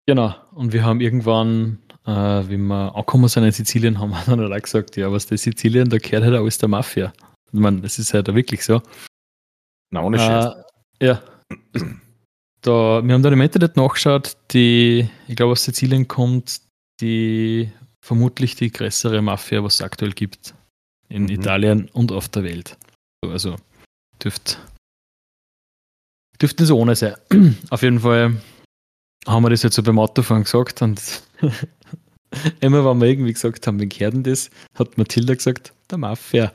Genau. Und wir haben irgendwann, äh, wie wir angekommen sind in Sizilien, haben wir dann auch gesagt, ja, was der Sizilien, da gehört halt alles der Mafia. Ich meine, das ist halt wirklich so. Na, ohne Scheiß. Äh, ja. Da, wir haben da im Internet nachgeschaut, die, ich glaube aus Sizilien kommt, die vermutlich die größere Mafia, was es aktuell gibt. In mhm. Italien und auf der Welt. Also dürfte dürfte so ohne sein. auf jeden Fall haben wir das jetzt so beim Autofahren gesagt und immer, wenn wir irgendwie gesagt haben, wen gehört denn das, hat Mathilda gesagt, der Mafia.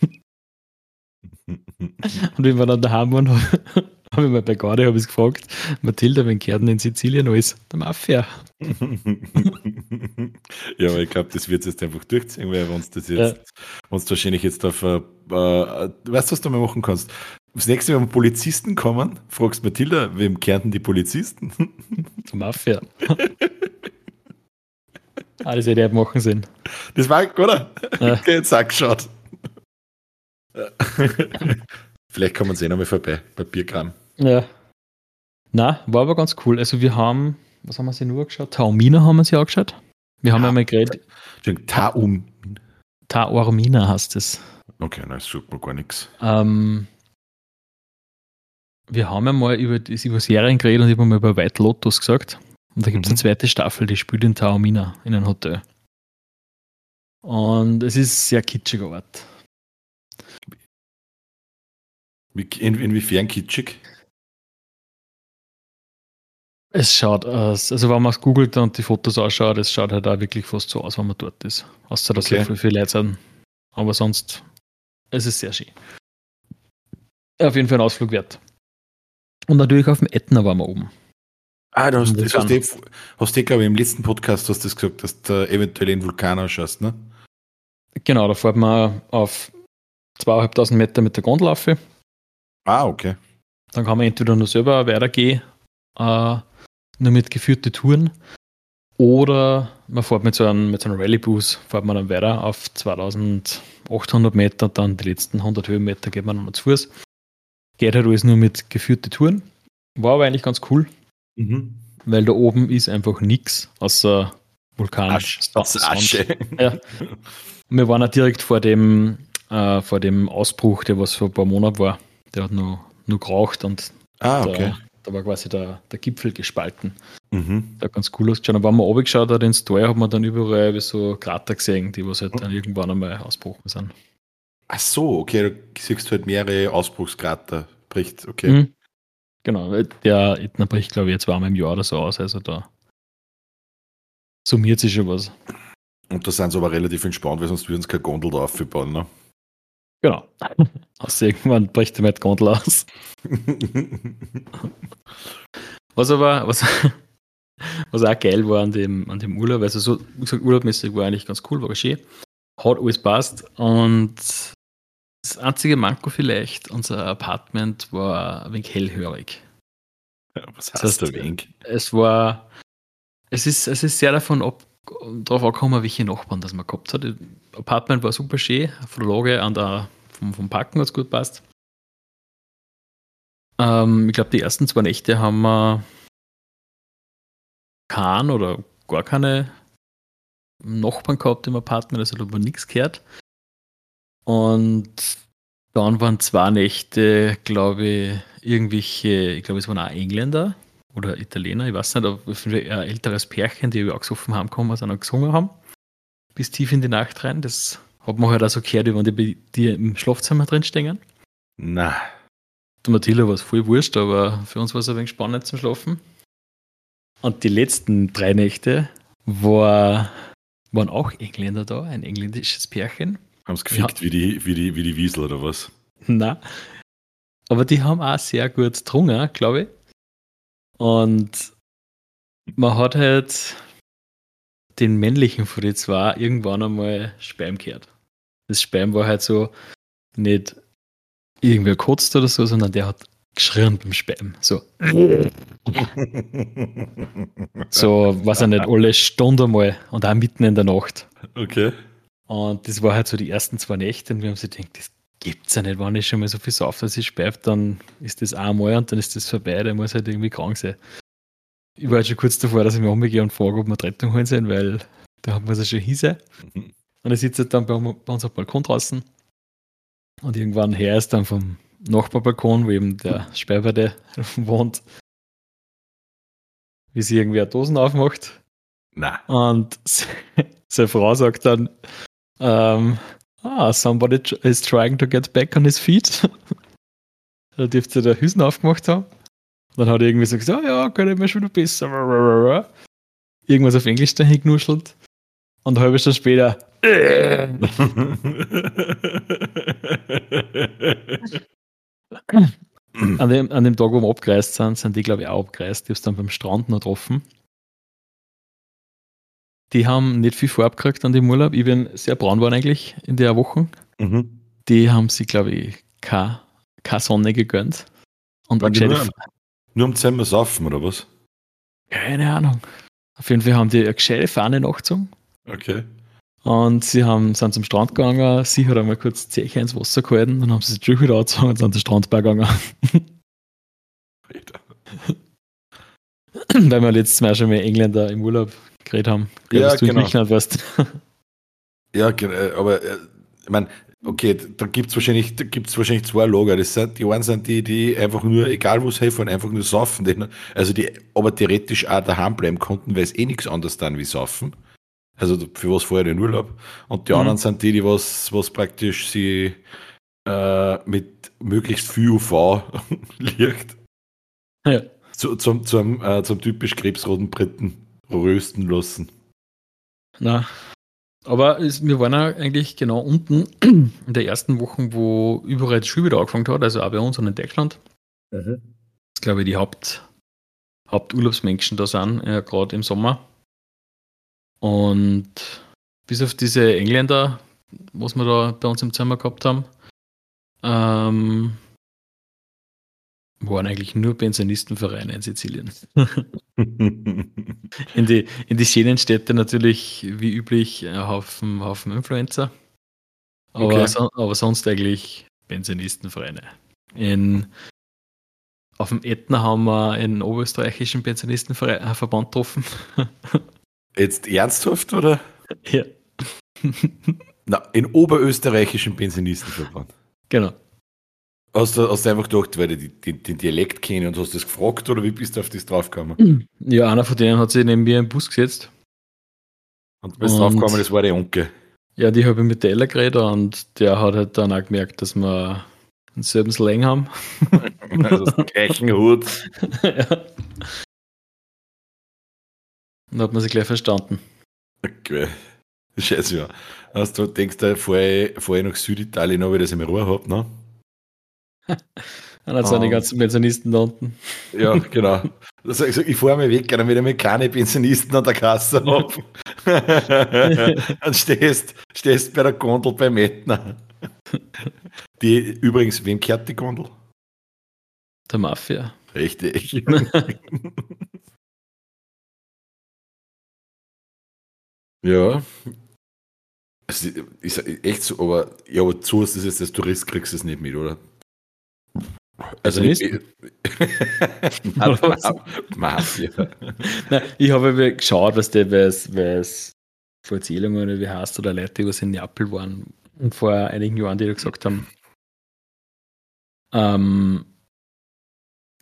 und wie wir dann daheim waren, habe ich mal bei Garde habe ich gefragt, Mathilda, wen gehört denn in Sizilien alles? Der Mafia. ja, aber ich glaube, das wird jetzt einfach durchziehen, weil wenn das jetzt, ja. wenn wahrscheinlich jetzt auf, äh, äh, weißt du, was du mal machen kannst? Das nächste Mal, wenn Polizisten kommen, fragst Mathilda, wem kehren die Polizisten? Der Mafia. Alles hätte ich machen Sinn. Das war, oder? Ja. Okay, jetzt angeschaut. Vielleicht kommen sie eh nochmal vorbei bei Bierkram. Ja. Na, war aber ganz cool. Also wir haben, was haben wir sie nur angeschaut? Taumina haben wir sie angeschaut. Wir haben ja mal geredet. Taum. Taormina heißt es. Okay, nein, das sucht man gar nichts. Ähm, wir haben ja mal über, über Serien geredet und ich habe mal über White Lotus gesagt. Und da gibt es mhm. eine zweite Staffel, die spielt in Taormina in einem Hotel. Und es ist sehr kitschiger Ort. In, inwiefern kitschig? Es schaut aus, also wenn man es googelt und die Fotos ausschaut, es schaut halt auch wirklich fast so aus, wenn man dort ist. Außer dass okay. sehr viele Leute sind. Aber sonst, es ist sehr schön. Auf jeden Fall ein Ausflug wert. Und natürlich auf dem Ätna waren wir oben. Ah, du hast, das hast du, hast du, glaube ich, im letzten Podcast hast du das gesagt, dass du eventuell in Vulkan ausschaust, ne? Genau, da fährt man auf zweieinhalbtausend Meter mit der Gondel auf. Ah, okay. Dann kann man entweder nur selber weitergehen, äh, nur mit geführten Touren, oder man fährt mit so einem, mit so einem Rallye-Bus, fährt man dann weiter auf 2800 Meter, dann die letzten 100 Höhenmeter geht man dann zu Fuß. Geht halt alles nur mit geführten Touren. War aber eigentlich ganz cool, mhm. weil da oben ist einfach nichts außer Vulkan. Asch, Asche. Ja. Wir waren auch direkt vor dem, äh, vor dem Ausbruch, der was vor ein paar Monaten war. Der hat nur, nur geraucht und ah, okay. Da, da war quasi der, der Gipfel gespalten. Mhm. Da ganz cool ausgeschaut. Und wenn man runtergeschaut hat ins Tor, hat man dann überall so Krater gesehen, die was halt dann irgendwann einmal ausbrochen sind. Ach so, okay, du siehst halt mehrere Ausbruchskrater, bricht, okay. Mhm. Genau, der Etna bricht, glaube ich, jetzt zweimal im Jahr oder so aus, also da summiert sich schon was. Und da sind sie aber relativ entspannt, weil sonst würden sie keine Gondel da aufbauen, ne? Genau. Aus irgendwann bricht die mit Gondel aus. was aber, was, was auch geil war an dem, an dem Urlaub, also so, wie gesagt, urlaubmäßig war eigentlich ganz cool, war schön. Hat alles passt und das einzige Manko vielleicht, unser Apartment war ein wenig hellhörig. Ja, was heißt das heißt, der Wink? Es war, es ist, es ist sehr davon ab, darauf angekommen, welche Nachbarn das man gehabt hat. Das Apartment war super schön, von der Lage an der, vom, vom Parken hat es gut passt. Ähm, ich glaube, die ersten zwei Nächte haben wir keinen oder gar keine Nachbarn gehabt im Apartment, also da hat man nichts gehört. Und dann waren zwei Nächte, glaube ich, irgendwelche, ich glaube, es waren auch Engländer, oder Italiener, ich weiß nicht, aber ein älteres Pärchen, die wir auch gesoffen haben, kommen, was auch gesungen haben. Bis tief in die Nacht rein. Das hat man halt auch so gehört, wenn die bei dir im Schlafzimmer drin stehen. Na. Der Matilda war es voll wurscht, aber für uns war es ein wenig spannend zum Schlafen. Und die letzten drei Nächte war, waren auch Engländer da, ein engländisches Pärchen. Haben es gefickt ja. wie, die, wie, die, wie die Wiesel oder was? Na. Aber die haben auch sehr gut getrunken, glaube ich. Und man hat halt den männlichen von den zwei irgendwann einmal Sperm gehört. das Speim war halt so nicht irgendwer kotzt oder so, sondern der hat geschrien beim Speim. So. so, was er nicht, alle Stunden mal und auch mitten in der Nacht. Okay. Und das war halt so die ersten zwei Nächte und wir haben sich gedacht, das gibt's ja nicht, wenn ich schon mal so viel saufe, dass ich speife, dann ist das einmal und dann ist das vorbei, der muss halt irgendwie krank sein. Ich war halt schon kurz davor, dass ich mich umgehe und frage, ob wir Rettung holen sollen, weil da haben wir es ja schon hieß. Mhm. Und er sitzt halt dann bei, bei uns auf dem Balkon draußen und irgendwann her ist dann vom Nachbarbalkon, wo eben der Speiberde wohnt, wie sie irgendwie eine Dosen aufmacht. Na. Und seine Frau sagt dann, ähm, ah, somebody is trying to get back on his feet. da dürfte der Hüsen aufgemacht haben. Dann hat er irgendwie so gesagt, oh, ja, kann ich mir schon besser. Irgendwas auf Englisch dahin genuschelt. Und eine halbe Stunde später. an, dem, an dem Tag, wo wir abgereist sind, sind die, glaube ich, auch abgereist. Die haben es dann beim Strand noch getroffen. Die haben nicht viel Farbe gekriegt an dem Urlaub. Ich bin sehr braun geworden eigentlich in der Woche. Mhm. Die haben sich, glaube ich, keine, keine Sonne gegönnt. Und nur, nur um zusammen saufen, oder was? Keine Ahnung. Auf jeden Fall haben die eine gescheite Fahne nachgezogen. Okay. Und sie haben, sind zum Strand gegangen, sie hat einmal kurz Zeche ins Wasser gehalten, dann haben sie sich wieder angezogen und sind zum Strandberg gegangen. Weil wir letztes Mal schon mit Engländer im Urlaub geredet haben. Ja, du genau. Griechenland warst. ja, genau, aber äh, ich meine, okay, da gibt es wahrscheinlich, wahrscheinlich zwei Lager. Das sind, die einen sind die, die einfach nur, egal wo sie helfen, einfach nur saufen. Also die aber theoretisch auch daheim bleiben konnten, weil es eh nichts anderes dann wie saufen. Also für was vorher den Urlaub. Und die mhm. anderen sind die, die was, was praktisch sie äh, mit möglichst viel UV liegt. Ja. Zu, zum, zum, äh, zum typisch krebsroten Briten rösten lassen. Na, aber es, wir waren ja eigentlich genau unten in der ersten Woche, wo überall das Schule wieder angefangen hat, also auch bei uns und in Deutschland. Mhm. Das glaube ich die Haupt, Haupturlaubsmenschen da sind, äh, gerade im Sommer. Und bis auf diese Engländer, was wir da bei uns im Zimmer gehabt haben, ähm, waren eigentlich nur Pensionistenvereine in Sizilien. in, die, in die schönen Städte natürlich wie üblich ein Haufen, Haufen Influencer. Aber, okay. so, aber sonst eigentlich Pensionistenvereine. In, auf dem Ätna haben wir einen oberösterreichischen Pensionistenverband getroffen. Jetzt ernsthaft, oder? Ja. Na, in oberösterreichischen Pensionistenverband. Genau. Hast du, hast du einfach gedacht, weil die den Dialekt kennen und hast das gefragt oder wie bist du auf das draufgekommen? Ja, einer von denen hat sich neben mir im Bus gesetzt. Und bist und, draufgekommen, das war der Onkel. Ja, die habe ich mit Teller geredet und der hat halt dann auch gemerkt, dass wir denselben Slang haben. also den gleichen Hut. ja. Dann hat man sich gleich verstanden. Okay. Scheiße, ja. Also, du denkst, da ich, fahr ich nach Süditalien, ob ich das in Ruhe habe, ne? Dann hat es um, die ganzen Pensionisten da unten. Ja, genau. Also ich, ich fahre mal weg, dann wieder mit keine Pensionisten an der Kasse ab. dann stehst, stehst bei der Gondel beim Metner. Die, übrigens, wem kehrt die Gondel? Der Mafia. Richtig. Ja. Es ist echt so, aber ja, aber zu ist es jetzt als Tourist kriegst du es nicht mit, oder? Also nicht. Mafia. Nein, ich habe geschaut, was der, was, was vor Erzählungen oder wie heißt oder Leute, die in Neapel waren und vor einigen Jahren, die da gesagt haben, ähm,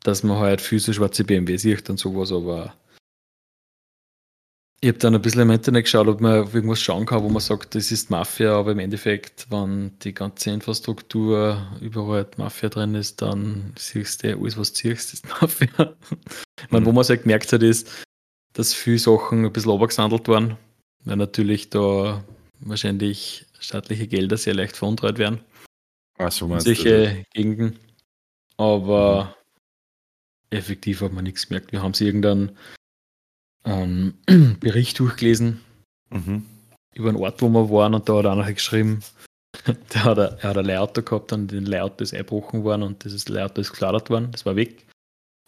dass man halt viel so schwarze BMW sieht und sowas, aber ich habe dann ein bisschen im Internet geschaut, ob man irgendwas schauen kann, wo man sagt, das ist Mafia, aber im Endeffekt, wenn die ganze Infrastruktur überall Mafia drin ist, dann siehst du alles, was du siehst, ist Mafia. ich meine, wo man es halt gemerkt hat, ist, dass viele Sachen ein bisschen obergesandelt waren, weil natürlich da wahrscheinlich staatliche Gelder sehr leicht veruntreut werden. Ach so, meinst solche Gegenden. Aber mhm. effektiv hat man nichts gemerkt. Wir haben sie irgendwann ähm, Bericht durchgelesen mhm. über einen Ort, wo wir waren und da hat einer geschrieben, Der hat ein, er hat ein Leihauto gehabt und den Leihauto ist eingebrochen worden und dieses Leihauto ist gefladert worden, das war weg.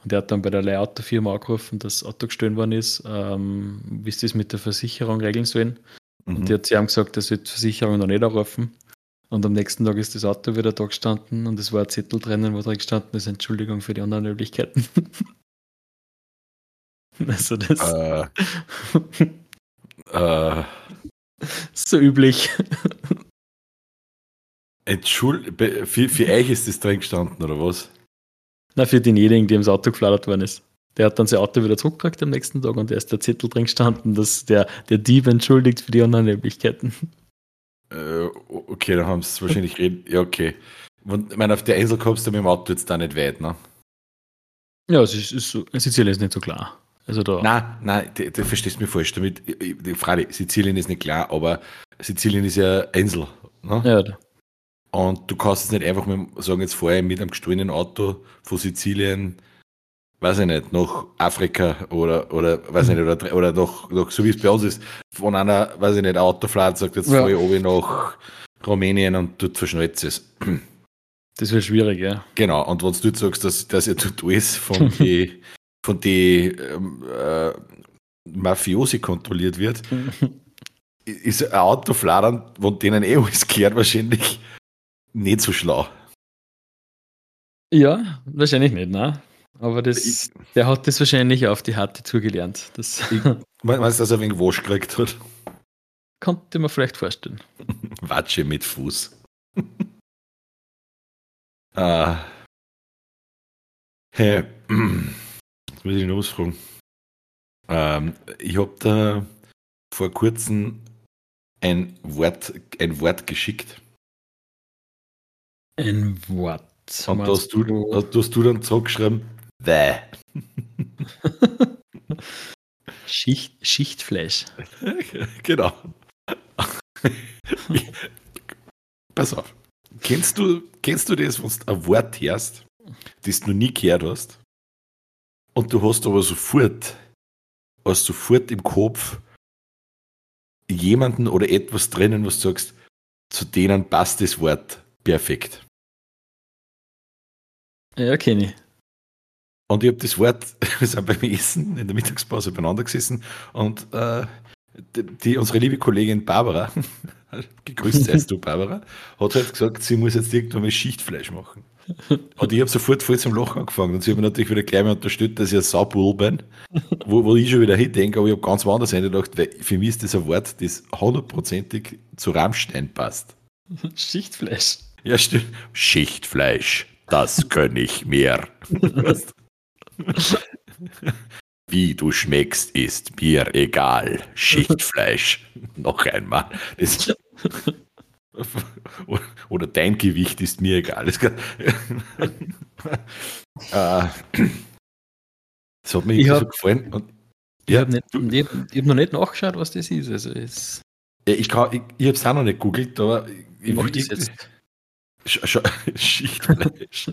Und er hat dann bei der Leihautofirma angerufen, dass das Auto gestohlen worden ist, ähm, wie sie das mit der Versicherung regeln sollen. Mhm. Und die hat sie haben gesagt, das wird die Versicherung noch nicht anrufen. Und am nächsten Tag ist das Auto wieder da gestanden und es war ein Zettel drinnen, wo drin gestanden ist Entschuldigung für die anderen Möglichkeiten. also das. Äh, äh, so üblich. Entschuldigung, für, für euch ist das drin gestanden, oder was? Na, für denjenigen, dem das Auto gefladert worden ist. Der hat dann sein Auto wieder zurückgekriegt am nächsten Tag und da ist der Zettel drin gestanden, dass der, der Dieb entschuldigt für die Unannehmlichkeiten. Äh, okay, dann haben sie es wahrscheinlich reden. Ja, okay. Und, ich meine, auf der Insel kommst du mit dem Auto jetzt da nicht weit, ne? Ja, es ist, ist so, Sizilien ist nicht so klar. Also da. Nein, nein, du, du verstehst mich falsch damit. Die Frage, Sizilien ist nicht klar, aber Sizilien ist ja eine Insel. Ne? Ja, da. Und du kannst es nicht einfach mit, sagen, jetzt vorher mit einem gestohlenen Auto von Sizilien, weiß ich nicht, nach Afrika oder, oder weiß ich nicht, oder, oder nach, nach, so wie es bei uns ist, von einer, weiß ich nicht, Autofahrt sagt, jetzt ja. fahre ich oben nach Rumänien und dort verschnallt es. Das wird schwierig, ja. Genau, und wenn du jetzt sagst, dass, dass ja dort alles von die, von die ähm, äh, Mafiosi kontrolliert wird, ist ein Autofladern, von denen eh alles gehört, wahrscheinlich nicht so schlau. Ja, wahrscheinlich nicht, ne? Aber das, ich, der hat das wahrscheinlich auf die harte zugelernt. Das ich, meinst du, dass er wenig Wasch gekriegt hat? Konnte man vielleicht vorstellen. Watsche mit Fuß. ah. Hey, jetzt muss ich noch was fragen. Ähm, ich habe da vor kurzem ein Wort, ein Wort geschickt. Ein Wort. Und hast du, hast, hast du dann zurückgeschrieben, Bäh. Schicht, Schichtfleisch. genau. Pass auf. Kennst du, kennst du das, wenn du ein Wort hörst, das du noch nie gehört hast? Und du hast aber sofort, hast sofort im Kopf jemanden oder etwas drinnen, was du sagst, zu denen passt das Wort perfekt. Ja, kenne ich. Und ich habe das Wort, wir sind beim Essen in der Mittagspause beieinander gesessen und äh, die, unsere liebe Kollegin Barbara, gegrüßt seist du Barbara, hat halt gesagt, sie muss jetzt irgendwann mal Schichtfleisch machen. Und ich habe sofort voll zum Lachen angefangen und sie haben natürlich wieder gleich mal unterstützt, dass ich ein Saubull bin, wo, wo ich schon wieder hindenke, aber ich habe ganz woanders hingedacht, weil für mich ist das ein Wort, das hundertprozentig zu Rammstein passt. Schichtfleisch. Ja, stimmt. Schichtfleisch. Das kann ich mehr. Wie du schmeckst, ist mir egal. Schichtfleisch. Noch einmal. Das, oder dein Gewicht ist mir egal. Das, äh, das hat mir ich hab, so gefallen. Und, ich ja, habe hab noch nicht nachgeschaut, was das ist. Also es ja, ich ich, ich habe es auch noch nicht gegoogelt, aber ich, ich, ich jetzt. Schichtfleisch.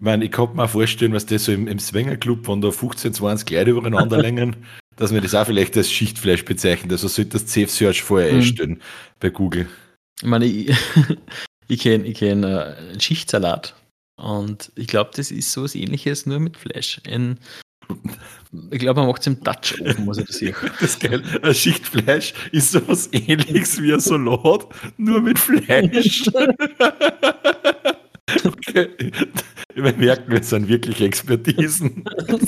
Ich meine, ich kann mir auch vorstellen, was das so im, im Swingerclub, wenn da 15, 20 Leute übereinander längen, dass man das auch vielleicht als Schichtfleisch bezeichnet. Also sollte das Safe Search vorher mhm. einstellen bei Google. Ich meine, ich, ich kenne ich kenn, äh, einen Schichtsalat und ich glaube, das ist so was ähnliches, nur mit Fleisch. Ein, ich glaube, man macht es im Dutch ofen, muss ich das sehen. Das ist geil. Ein Schichtfleisch ist so was ähnliches wie ein Salat, nur mit Fleisch. okay. Wir merken, wir sind wirklich Expertisen.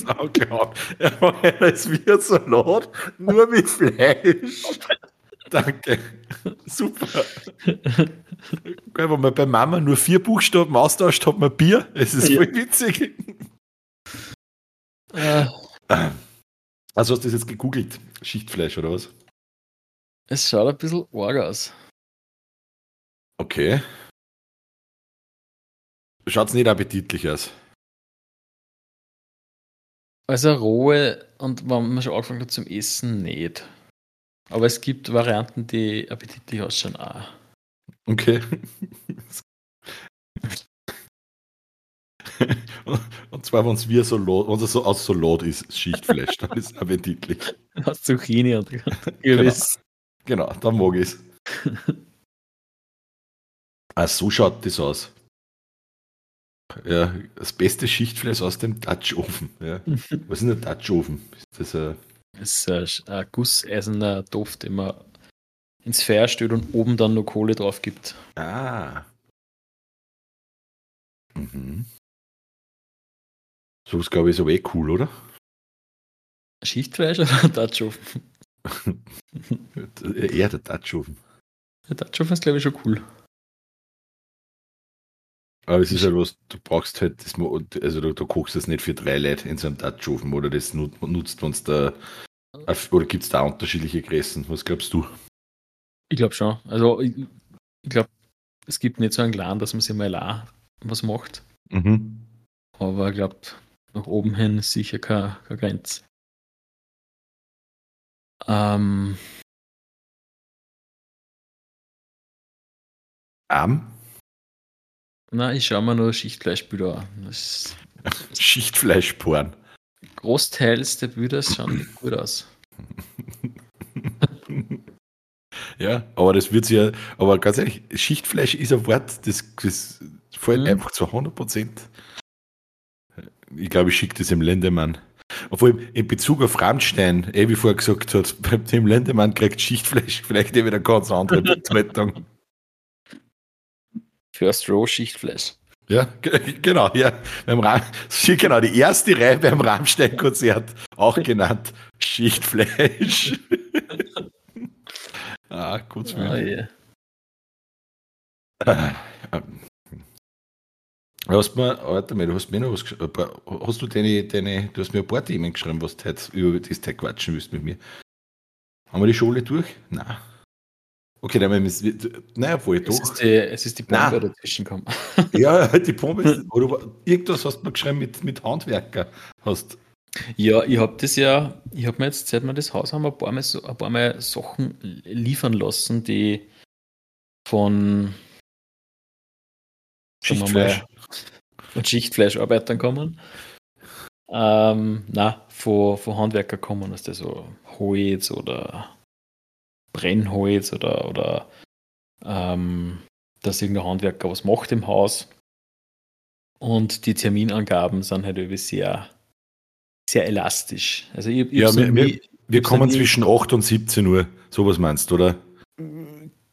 Sau klar. Er ist wie ein Salat, nur mit Fleisch. Danke. Super. Wenn man bei Mama nur vier Buchstaben austauscht, hat man Bier. Es ist voll witzig. Äh. Also hast du das jetzt gegoogelt? Schichtfleisch oder was? Es schaut ein bisschen arg aus. Okay. Schaut es nicht appetitlich aus? Also rohe und wenn man schon angefangen hat zum Essen, nicht. Aber es gibt Varianten, die appetitlich ausschauen auch. Okay. und zwar, wenn es wie so es so aus Salat ist, Schichtfleisch, dann ist es appetitlich. Aus Zucchini und gewiss. Genau, dann mag ich es. ah, so schaut das aus. Ja, das beste Schichtfleisch aus dem Dutch-Ofen. Ja. Was ist denn der Dutch-Ofen? Ist das ein. Das ist ein, gusseiserner Topf, den man ins Feuer stellt und oben dann noch Kohle drauf gibt. Ah. Mhm. So ist, glaube ich, so eh cool, oder? Schichtfleisch oder Dutch-Ofen? Eher der Dutch-Ofen. Der Dutch-Ofen ist, glaube ich, schon cool. Aber es ist halt was, du brauchst halt, das, also du, du kochst das nicht für drei Leute in so einem Dutch-Ofen oder das nutzt uns da, oder gibt es da unterschiedliche Größen? Was glaubst du? Ich glaube schon. Also ich, ich glaube, es gibt nicht so einen Clan, dass man sich mal auch was macht. Mhm. Aber ich glaube, nach oben hin ist sicher keine, keine Grenze. Ähm. Arm? Na, ich schaue mir nur Schichtfleischbilder an. Das Schichtfleischporn. Großteils der Bilder schauen gut aus. ja, aber das wird sich ja, aber ganz ehrlich, Schichtfleisch ist ein Wort, das, das fällt mhm. einfach zu 100 Prozent. Ich glaube, ich schicke das im Lendemann. Obwohl in Bezug auf Rammstein, eh wie vorher gesagt hat, beim dem Lendemann kriegt Schichtfleisch vielleicht eh wieder ganz andere Bedeutung. First Row Schichtfleisch. Ja, genau, ja. Beim Ram genau, die erste Reihe beim Rammstein-Konzert, auch genannt Schichtfleisch. ah, kurz oh, yeah. ah, Hast mir, warte mal, du hast mir noch was Hast du deine, deine, du hast mir ein paar Themen geschrieben, was du heute über das heute quatschen willst mit mir. Haben wir die Schule durch? Nein. Okay, dann müssen wir, naja, voll doch. Es ist die, es ist die Bombe Nein. dazwischen gekommen. Ja, die Bombe ist, oder irgendwas hast du mir geschrieben mit, mit Handwerker. Hast. Ja, ich habe das ja, ich habe mir jetzt, seit wir das Haus haben, ein paar, Mal, ein paar Mal Sachen liefern lassen, die von Schichtfleisch. von Schichtfleischarbeitern kommen. Ähm, na, von, von Handwerker kommen, dass das so Holz oder Brennholz oder, oder ähm, dass irgendein Handwerker was macht im Haus. Und die Terminangaben sind halt irgendwie sehr, sehr elastisch. Also ich, ich ja, wir, wir, wir kommen zwischen 8 und 17 Uhr, sowas meinst du, oder?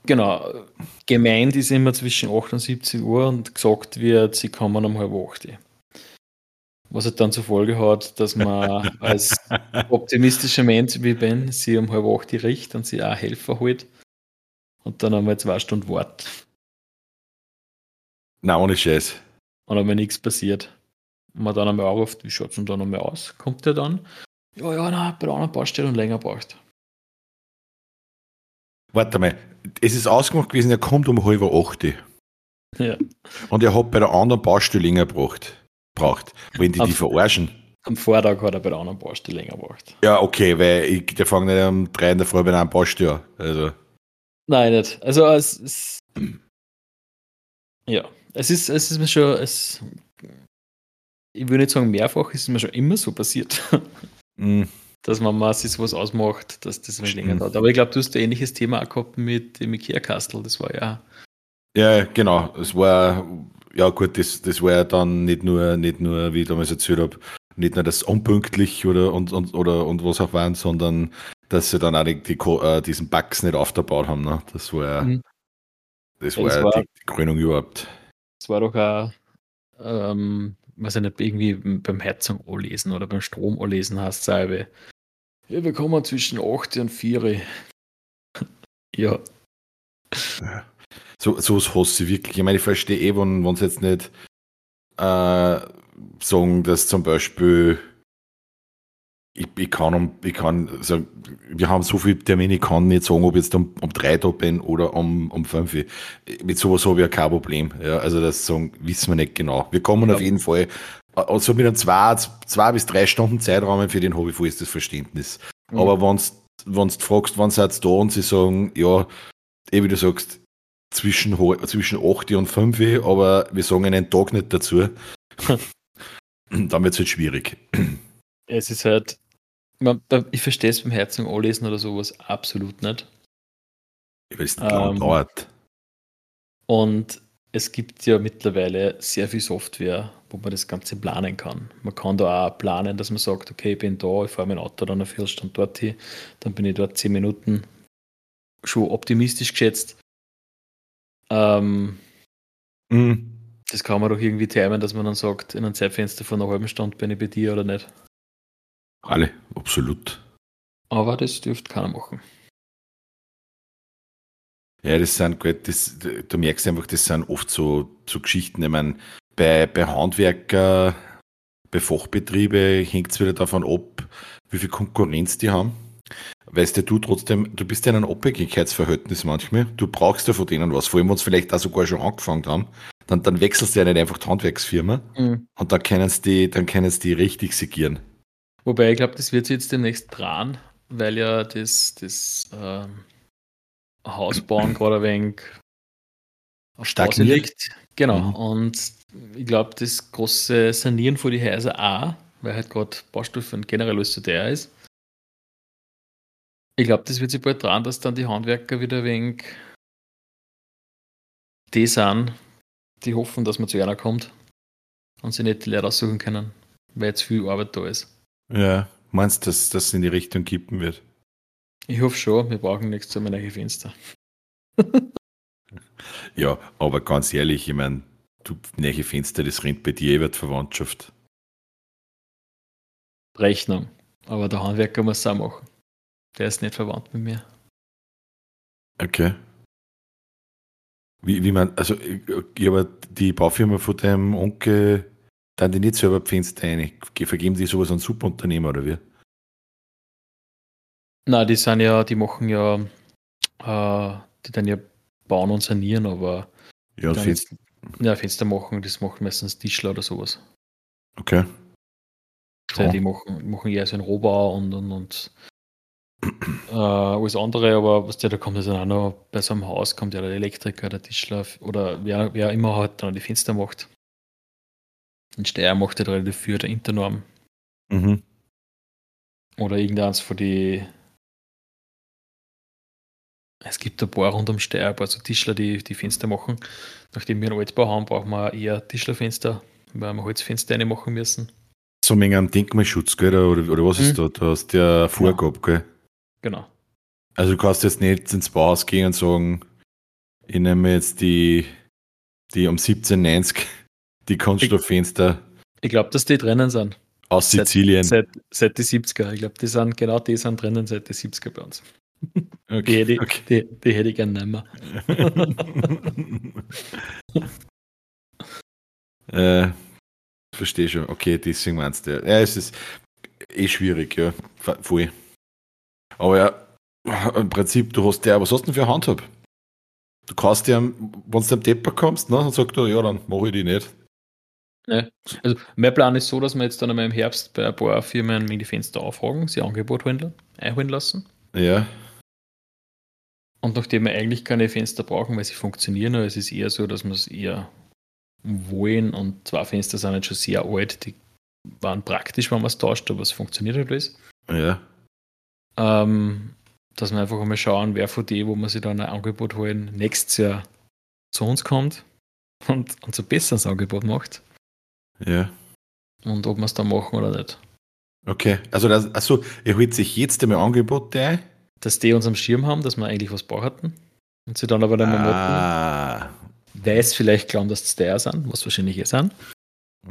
Genau. Gemeint ist immer zwischen 8 und 17 Uhr und gesagt wird, sie kommen um halb 8. Was halt dann zur Folge hat, dass man als optimistischer Mensch wie Ben sie um halb acht riecht und sie auch Helfer holt und dann einmal zwei Stunden wartet. Na, ohne Scheiß. Und wenn nichts passiert, und man dann einmal anruft, wie schaut es denn da nochmal aus? Kommt der dann? Ja, ja, na, bei der anderen Baustelle und länger braucht. Warte mal, es ist ausgemacht gewesen, er kommt um halb acht. Ja. Und er hat bei der anderen Baustelle länger gebraucht braucht, wenn die am, die verarschen. Am Vortag hat er bei der anderen Baustelle länger gebraucht. Ja, okay, weil ich, der fängt nicht um drei in der Früh bei einer Baustelle also. Nein, nicht. Also es ist. Ja, es ist, es ist mir schon. Es, ich würde nicht sagen mehrfach, es ist mir schon immer so passiert. Mm. Dass man mal sich was ausmacht, dass das ein länger dauert. Aber ich glaube, du hast ein ähnliches Thema auch gehabt mit dem Ikea-Kastel, das war ja. Ja, genau. Es war ja gut, das, das war ja dann nicht nur, nicht nur, wie ich damals erzählt habe, nicht nur das unpünktlich oder und, und, oder und was auch waren, sondern dass sie dann auch die, die, äh, diesen Bugs nicht aufgebaut haben. Ne? Das war ja, mhm. das war, ja war, die, die Krönung überhaupt. Das war doch auch, ähm, weiß ich nicht, irgendwie beim Heizung anlesen oder beim Strom anlesen hast, selbe. Ja, wir kommen zwischen 8 und 4. ja. ja so, so hasse ich wirklich. Ich meine, ich verstehe eh, wenn sie jetzt nicht äh, sagen, dass zum Beispiel ich, ich kann, ich kann, also wir haben so viele Termine, ich kann nicht sagen, ob ich jetzt um, um drei da bin oder um, um fünf. Mit sowas habe ich ja kein Problem. Ja, also das sagen, wissen wir nicht genau. Wir kommen ja. auf jeden Fall, also mit einem zwei, zwei bis drei Stunden Zeitraum für den habe ich volles das Verständnis. Mhm. Aber wenn du fragst, wann seid da und sie sagen, ja, eh wie du sagst, zwischen, zwischen 8 und 5, aber wir sagen einen Tag nicht dazu. Dann wird es halt schwierig. Es ist halt, ich verstehe es beim Herzog anlesen oder sowas absolut nicht. Weil es nicht lang Ähm, dauert. Und es gibt ja mittlerweile sehr viel Software, wo man das Ganze planen kann. Man kann da auch planen, dass man sagt, okay, ich bin da, ich fahre mein Auto dann eine Viertelstunde dorthin, dann bin ich dort zehn Minuten schon optimistisch geschätzt. Ähm, Mhm. das kann man doch irgendwie timen, dass man dann sagt, in einem Zeitfenster von einer halben Stunde bin ich bei dir oder nicht. Alle, absolut. Aber das dürfte keiner machen. Ja, das sind gut, das, du merkst einfach, das sind oft so, so Geschichten. Ich meine, bei, bei Handwerker, bei Fachbetriebe hängt es wieder davon ab, wie viel Konkurrenz die haben. Weißt du, du trotzdem, du bist ja in einem Abhängigkeitsverhältnis manchmal. Du brauchst ja von denen was, vor allem, wenn sie vielleicht auch sogar schon angefangen haben. Dann, dann wechselst du ja nicht einfach die Handwerksfirma und dann können sie die, dann können sie die richtig segieren. Wobei ich glaube, das wird sich jetzt demnächst dran, weil ja das, das ähm, Hausbauen gerade ein wenig auf Pause liegt. Genau. Mhm. Und ich glaube, das große Sanieren von die Häuser auch, weil halt gerade Baustoff und generell alles so teuer ist. Ich glaube, das wird sich bald dran, dass dann die Handwerker wieder wenig die sind, die hoffen, dass man zu einer kommt und sie nicht die Leute aussuchen können, weil jetzt viel Arbeit da ist. Ja, meinst du, dass das in die Richtung kippen wird? Ich hoffe schon, wir brauchen nichts zu neue Fenster. Ja, aber ganz ehrlich, ich meine, du neue Fenster, das rennt bei dir über die Verwandtschaft. Rechnung. Aber der Handwerker muss es auch machen. Der ist nicht verwandt mit mir. Okay. Wie, wie man, also, ich aber die Baufirma von deinem Onkel, dann die nicht selber rein. Vergeben die sowas an Subunternehmer oder wie? Na, die sind ja, die machen ja, äh, die dann ja bauen und sanieren, aber Ja, Fenster. ja, Fenster machen, das machen meistens Tischler oder sowas. Okay. Ja. Ja. Die machen, machen eher so einen Rohbau und, und, und äh, alles andere, aber was der da kommt, ist dann auch noch bei so einem Haus, kommt ja der Elektriker, der Tischler oder wer, wer immer halt dann die Fenster macht. Ein Steier macht halt relativ viel der Internorm. Mhm. Oder irgendeins von die. Es gibt ein paar rund um Steyr, ein paar so Tischler, die die Fenster machen. Nachdem wir einen Altbau haben, brauchen wir eher Tischlerfenster, weil wir Holzfenster rein machen müssen. So wegen am Denkmalschutz, gell? Oder, oder was ist Mhm. da? Du hast ja Vorgabe, gell? Genau. Also du kannst jetzt nicht ins Bauhaus gehen und sagen, ich nehme jetzt die, die um 1790 die Kunststofffenster Ich glaube, dass die drinnen sind. aus Seit- Sizilien. Seit, seit die 70er. Ich glaube, die sind genau die sind drinnen seit die 70er bei uns. Die hätte ich, Okay. die, die hätte ich gerne nicht mehr. äh, verstehe schon. Okay, deswegen meinst du. Ja, es ist eh schwierig, ja. Vo- Voll. Aber ja, im Prinzip, du hast ja, was hast du denn für eine Handhab? Du kannst ja, wenn du am Depper kommst, ne, dann sagt er, ja, dann mache ich die nicht. Also, mein Plan ist so, dass wir jetzt dann einmal im Herbst bei ein paar Firmen die Fenster aufhaken, sie Angebot holen, einholen lassen. Ja, Und nachdem wir eigentlich keine Fenster brauchen, weil sie funktionieren, aber es ist eher so, dass wir es eher wollen und zwei Fenster sind jetzt schon sehr alt, die waren praktisch, wenn man es tauscht, aber es funktioniert halt alles. ja. Ähm, dass wir einfach einmal schauen, wer von denen, wo wir sich dann ein Angebot holen, nächstes Jahr zu uns kommt und ein besseres Angebot macht Ja. und ob wir es dann machen oder nicht. Okay. Also, das, also er holt sich jetzt einmal Angebote ein. Dass die uns am Schirm haben, dass wir eigentlich was brauchten und sie dann aber dann mal. Ah, weil es vielleicht glauben, dass es der sind, was wahrscheinlich eh sind.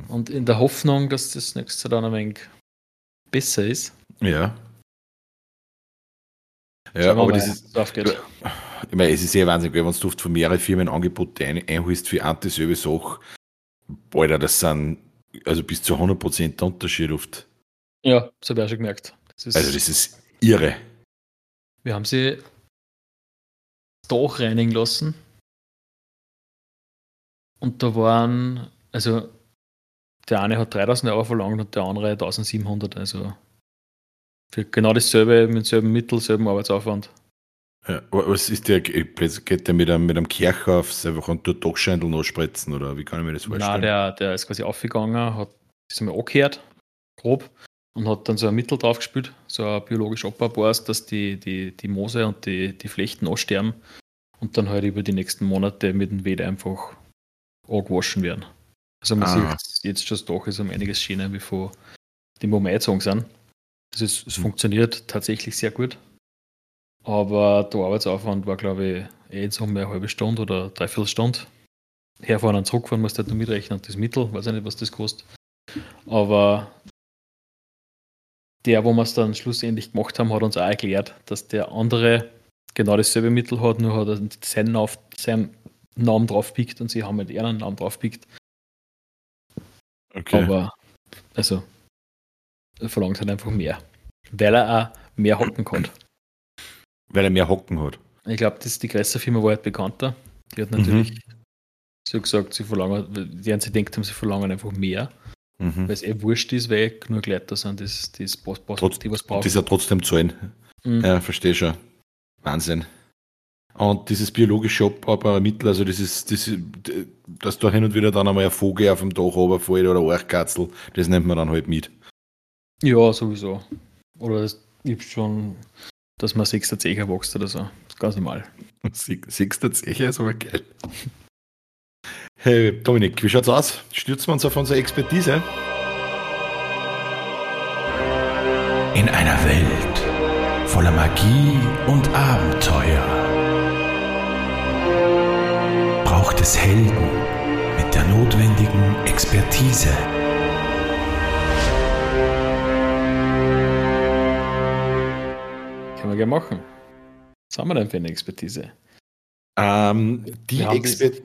Und in der Hoffnung, dass das nächste Jahr dann ein wenig besser ist. ja. Ja, aber das ist, aufgeht. ich meine, es ist sehr wahnsinnig, wenn du oft von mehreren Firmen Angebote ein, einholst für eine dieselbe Sache. Alter, das sind also bis zu 100% der Unterschied oft. Ja, das habe ich auch schon gemerkt. Das ist, Also, das ist irre. wir haben sie doch reinigen lassen. Und da waren, also der eine hat 3000 Euro verlangt und der andere 1700. Also für genau dasselbe, mit demselben Mittel, selben Arbeitsaufwand. Ja, was ist der, geht der mit einem, mit einem Kercher aufs einfach und dort Dachscheindel noch spritzen oder wie kann ich mir das Nein, vorstellen? der, der ist quasi aufgegangen, hat ist einmal angehört, grob, und hat dann so ein Mittel draufgespielt, so ein biologisch abbaubares, dass die, die, die Moose und die, die Flechten aussterben und dann halt über die nächsten Monate mit dem Weder einfach angewaschen werden. Also man ah. sieht jetzt schon, das Dach ist um einiges schöner wie vor dem, wo wir eingezogen sind. Also es, es mhm. funktioniert tatsächlich sehr gut. Aber der Arbeitsaufwand war, glaube ich, eh jetzt um eine halbe Stunde oder dreiviertel Stunde. Herfahren und zurückfahren musst du halt nur mitrechnen das Mittel, weiß ich nicht, was das kostet. Aber der, wo wir es dann schlussendlich gemacht haben, hat uns auch erklärt, dass der andere genau dasselbe Mittel hat, nur hat er seinen, auf, seinen Namen draufpickt und sie haben halt ihren Namen draufpickt. Okay. Aber, also, verlangt halt einfach mehr. Weil er auch mehr hocken kann. Weil er mehr hocken hat. Ich glaube, das ist die größte Firma war halt bekannter. Die hat natürlich mhm. so gesagt, sie verlangen, die haben sie denkt haben, sie verlangen einfach mehr. Mhm. Weil es eh wurscht ist, weil nur Leute da sind, das, das passt, Trotz, die was brauchen. Das ja trotzdem zahlen. Mhm. Ja, verstehe schon. Wahnsinn. Und dieses biologische Abbaumittel, also das ist, das ist, dass da hin und wieder dann einmal ein Vogel auf dem Dach runterfällt oder ein Archkatzel, das nimmt man dann halt mit. Ja, sowieso. Oder es gibt schon, dass man sechster Zecher wächst oder so. Das ist ganz normal. Sechster Zecher ist aber geil. Hey Dominik, wie schaut's aus? Stürzen wir uns auf unsere Expertise? In einer Welt voller Magie und Abenteuer braucht es Helden mit der notwendigen Expertise. Können wir gerne machen. Was haben wir denn für eine Expertise? Ähm, die Expertise.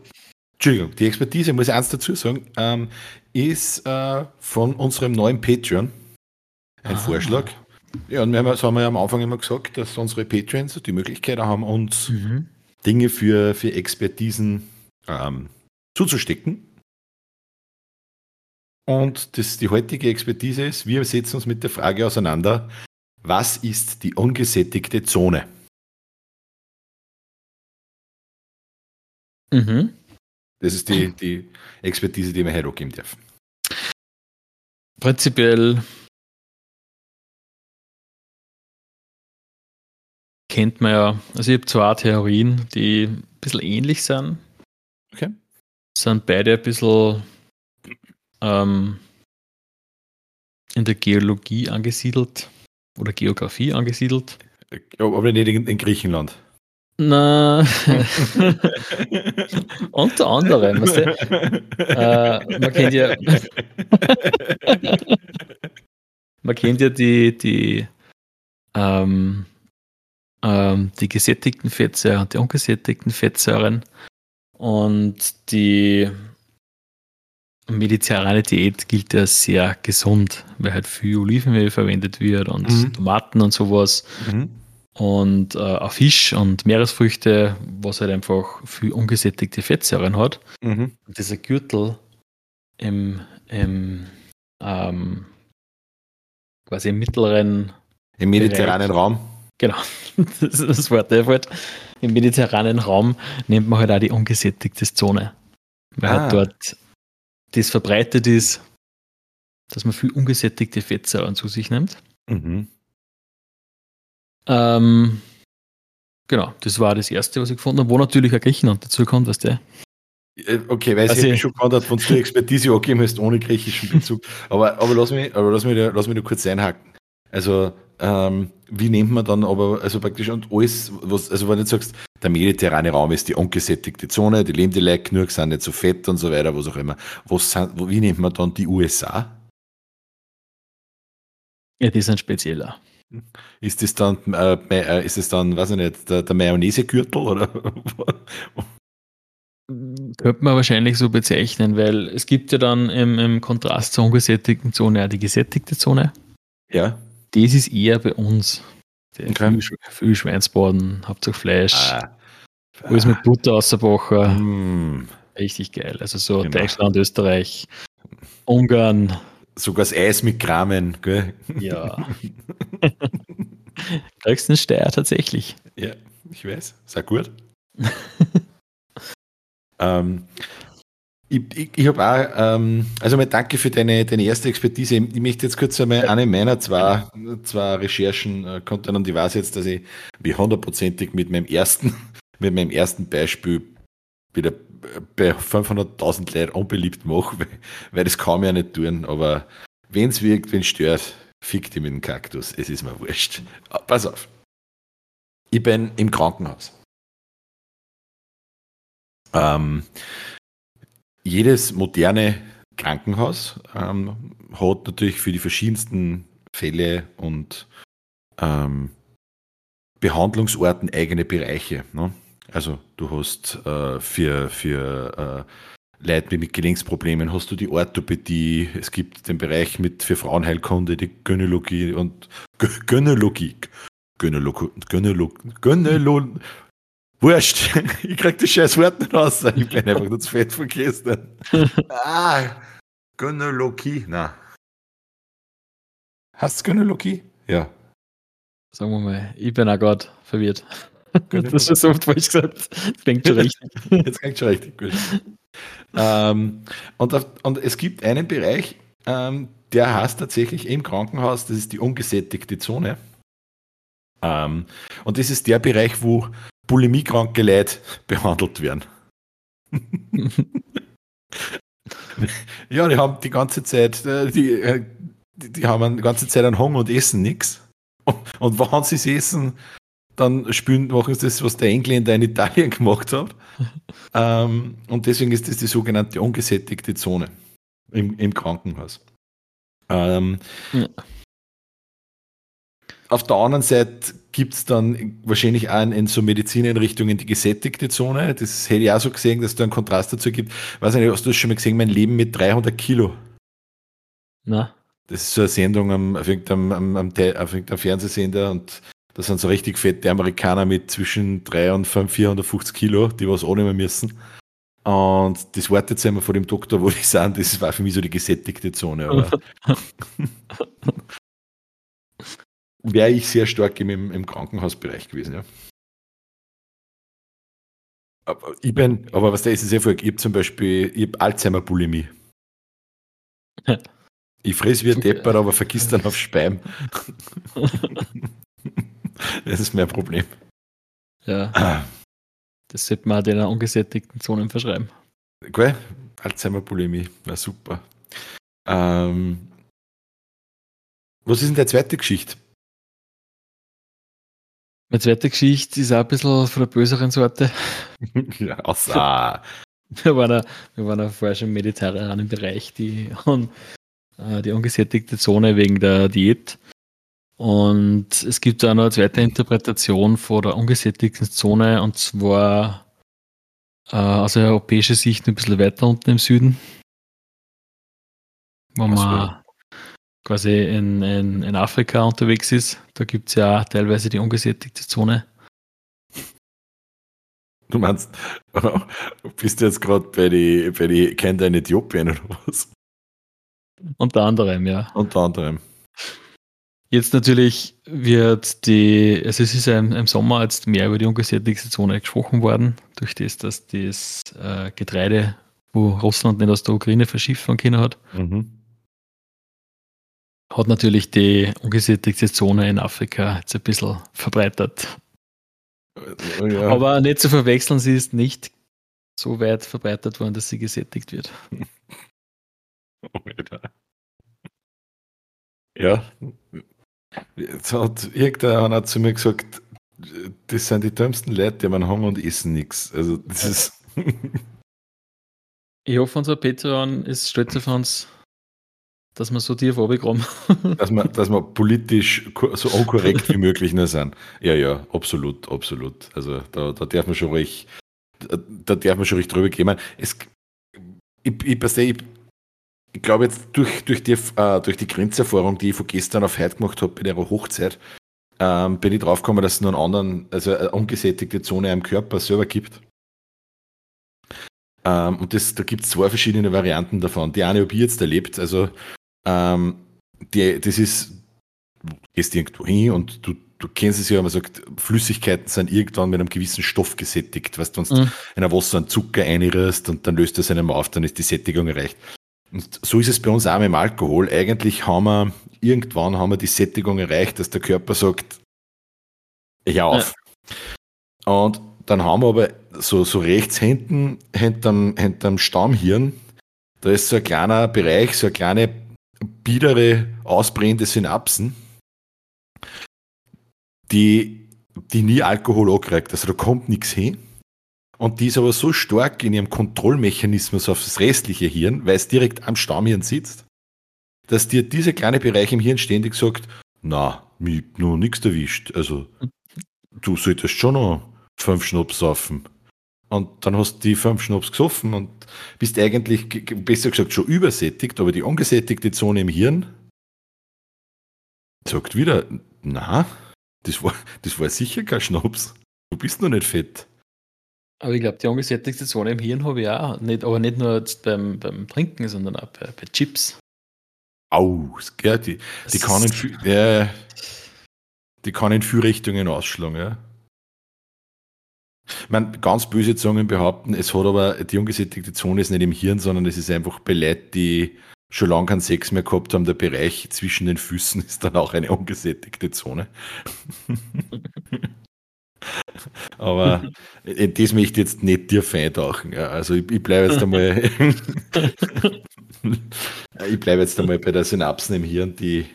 Entschuldigung, die Expertise, muss ich eins dazu sagen, ähm, ist äh, von unserem neuen Patreon ein ah. Vorschlag. Ja, und wir haben, das haben wir ja am Anfang immer gesagt, dass unsere Patreons die Möglichkeit haben, uns mhm. Dinge für, für Expertisen ähm, zuzustecken. Und das, die heutige Expertise ist, wir setzen uns mit der Frage auseinander, was ist die ungesättigte Zone? Mhm. Das ist die, die Expertise, die wir heute geben dürfen. Prinzipiell kennt man ja, also ich habe zwei Theorien, die ein bisschen ähnlich sind. Okay. Sind beide ein bisschen ähm, in der Geologie angesiedelt oder Geografie angesiedelt. Aber nicht in, Griechenland. Na, unter anderem, weißt du, äh, man kennt ja, man kennt ja die, die ähm, ähm, die gesättigten Fettsäuren und die ungesättigten Fettsäuren. Und die mediterrane Diät gilt ja sehr gesund, weil halt viel Olivenöl verwendet wird und mhm. Tomaten und sowas. Mhm. Und äh, auch Fisch und Meeresfrüchte, was halt einfach viel ungesättigte Fettsäuren hat. Mhm. Und dieser Gürtel im, im ähm, quasi im mittleren im mediterranen Bereich, Raum Genau, das ist das Wort. Halt Im mediterranen Raum nennt man halt auch die ungesättigte Zone. Weil halt ah. halt dort das verbreitet ist, dass man viel ungesättigte Fettsäuren zu sich nimmt. Mhm. Ähm, genau, das war das erste, was ich gefunden habe, wo natürlich auch Griechenland dazu kommt, weißt du? Äh, okay, weil also, ich schon gewundert, wenn du Expertise angeben hast ohne griechischen Bezug. Aber, aber lass mich, aber lass mich, lass mich nur kurz einhaken. Also, ähm, wie nennt man dann aber, also praktisch und alles, was, also wenn du sagst, der mediterrane Raum ist die ungesättigte Zone, die leben die Leute genug, sind nicht so fett und so weiter, was auch immer. Was sind, wie nennt man dann die USA? Ja, die sind spezieller. Ist das dann, äh, äh, ist das dann, weiß ich nicht, der, der Mayonnaise-Gürtel oder? Könnte man wahrscheinlich so bezeichnen, weil es gibt ja dann im, im Kontrast zur ungesättigten Zone auch die gesättigte Zone. Ja das ist eher bei uns. Okay. Viel, viel Schweinsbraten, hauptsächlich Fleisch. Ah. Alles mit Butter ausgebacken. Mm. Richtig geil. Also so genau. Deutschland, Österreich, Ungarn. Sogar das Eis mit Kramen, gell? Ja. Höchsten Steier tatsächlich. Ja, ich weiß. Sehr gut. ähm, ich, ich, ich habe auch, ähm, also mal danke für deine, deine erste Expertise. Ich möchte jetzt kurz einmal eine meiner zwei, zwei Recherchen äh, konnte und die weiß jetzt, dass ich wie hundertprozentig mit meinem ersten, mit meinem ersten Beispiel wieder bei 500.000 Leuten unbeliebt mache, weil, weil das kann man ja nicht tun. Aber wenn es wirkt, wenn es stört, fick die mit dem Kaktus. Es ist mir wurscht. Ah, pass auf. Ich bin im Krankenhaus. Ähm, jedes moderne Krankenhaus ähm, hat natürlich für die verschiedensten Fälle und ähm, Behandlungsorten eigene Bereiche. Ne? Also du hast äh, für, für äh, Leute mit Gelenksproblemen hast du die Orthopädie, es gibt den Bereich mit für Frauenheilkunde, die Gynäologie und. Gynäologie, Gynäologie, Gynäologie, Wurscht, ich krieg das scheiß Wort nicht raus. Ich bin einfach nur zu fett vergessen. ah, Gynäologie, na. Hast du Gynäologie? Ja. Sagen wir mal, ich bin auch gerade verwirrt. Das ist so oft falsch gesagt. Das klingt schon richtig. Jetzt klingt schon richtig gut. ähm, und, auf, und, es gibt einen Bereich, ähm, der heißt tatsächlich im Krankenhaus, das ist die ungesättigte Zone. Ähm, und das ist der Bereich, wo bulimiekranke Leute behandelt werden. ja, die haben die ganze Zeit, äh, die, äh, die, die haben die ganze Zeit einen Hunger und essen nichts. Und, und wenn sie es essen, dann spielen, machen sie das, was der Engländer in Italien gemacht hat. ähm, und deswegen ist das die sogenannte ungesättigte Zone im, im Krankenhaus. Ähm, ja. Auf der anderen Seite gibt es dann wahrscheinlich auch in so Medizineinrichtungen die gesättigte Zone. Das hätte ich auch so gesehen, dass da einen Kontrast dazu gibt. Weiß nicht, hast du das schon mal gesehen, mein Leben mit 300 Kilo? Na. Das ist so eine Sendung am, auf irgendeinem, am, am, auf irgendeinem Fernsehsender und da sind so richtig fette Amerikaner mit zwischen 3 und 5, 450 Kilo, die was annehmen müssen. Und das wartet jetzt einmal vor dem Doktor, wo die sind. Das war für mich so die gesättigte Zone. Aber wäre ich sehr stark im, im Krankenhausbereich gewesen, ja. Aber ich bin, aber was da ist, ist ja voll, ich habe zum Beispiel, ich habe Alzheimer-Bulimie. Ich fress wie ein Depper, aber vergiss dann auf Speim. das ist mein Problem. Ja. Ah. Das sollte man den ungesättigten Zonen verschreiben. Geil. Alzheimer-Bulimie, war super. Ähm, was ist denn der zweite Geschichte? Meine zweite Geschichte ist auch ein bisschen von der böseren Sorte. ja, außer. Wir waren, ja, wir waren ja vorher schon im mediterranen Bereich, die, äh, die ungesättigte Zone wegen der Diät. Und es gibt auch noch eine zweite Interpretation von der ungesättigten Zone, und zwar äh, aus europäischer Sicht ein bisschen weiter unten im Süden. Wo man quasi in, in, in Afrika unterwegs ist. Da gibt es ja teilweise die ungesättigte Zone. Du meinst, bist du jetzt gerade bei die, bei die Kinder in Äthiopien oder was? Unter anderem, ja. Unter anderem. Jetzt natürlich wird die, also es ist ja im, im, Sommer jetzt mehr über die ungesättigte Zone gesprochen worden, durch das, dass das äh, Getreide, wo Russland nicht aus der Ukraine verschiffen können hat, mhm hat natürlich die ungesättigte Zone in Afrika jetzt ein bisschen verbreitert. Ja. Aber nicht zu verwechseln, sie ist nicht so weit verbreitet worden, dass sie gesättigt wird. Ja. Jetzt hat irgendeiner zu mir gesagt, das sind die dümmsten Leute, die haben Hunger und essen nichts. Also das ist. ich hoffe, unser Patreon ist stolz auf uns, dass wir so tief runterkommen. dass, wir, dass wir politisch so unkorrekt wie möglich nur sind. Ja, ja, absolut, absolut. Also da, da darf man schon ruhig, da, da darf man schon ruhig drüber gehen. Es, ich, ich, ich, ich glaube jetzt durch, durch, die, äh, durch die Grenzerfahrung, die ich von gestern auf heute gemacht habe bei der Hochzeit, ähm, bin ich draufgekommen, dass es nur einen anderen, also eine ungesättigte Zone im Körper selber gibt. Ähm, und das, da gibt es zwei verschiedene Varianten davon. Die eine habe ich jetzt erlebt, also ähm, die, das ist, du gehst irgendwo hin und du, du kennst es ja, man sagt, Flüssigkeiten sind irgendwann mit einem gewissen Stoff gesättigt. Weißt du, wenn du mhm. in ein Wasser einen Zucker einrührst und dann löst das einem auf, dann ist die Sättigung erreicht. Und so ist es bei uns auch mit dem Alkohol. Eigentlich haben wir, irgendwann haben wir die Sättigung erreicht, dass der Körper sagt, ich auf. Ja. Und dann haben wir aber so, so rechts hinten, hinterm, hinterm Stammhirn, da ist so ein kleiner Bereich, so eine kleine biedere, ausbrennende Synapsen, die, die nie Alkohol ankriegt. Also da kommt nichts hin. Und die ist aber so stark in ihrem Kontrollmechanismus auf das restliche Hirn, weil es direkt am Stammhirn sitzt, dass dir dieser kleine Bereich im Hirn ständig sagt, na, mir noch nichts erwischt. Also, du solltest schon noch fünf Schnaps saufen. Und dann hast du die fünf Schnaps gesoffen und bist eigentlich, besser gesagt, schon übersättigt, aber die ungesättigte Zone im Hirn sagt wieder, na, das war, das war sicher kein Schnaps. Du bist noch nicht fett. Aber ich glaube, die ungesättigte Zone im Hirn habe ich auch. Nicht, aber nicht nur beim, beim Trinken, sondern auch bei, bei Chips. Aus, gell? Die, die, kann in, ja, die kann in viele Richtungen ausschlagen, ja. Meine, ganz böse Zungen behaupten, es hat aber, die ungesättigte Zone ist nicht im Hirn, sondern es ist einfach bei Leuten, die schon lange keinen Sex mehr gehabt haben, der Bereich zwischen den Füßen ist dann auch eine ungesättigte Zone. Aber in das möchte ich jetzt nicht dir feintauchen. Ja. Also ich, ich bleibe jetzt einmal ich bleibe jetzt einmal bei der Synapsen im Hirn, die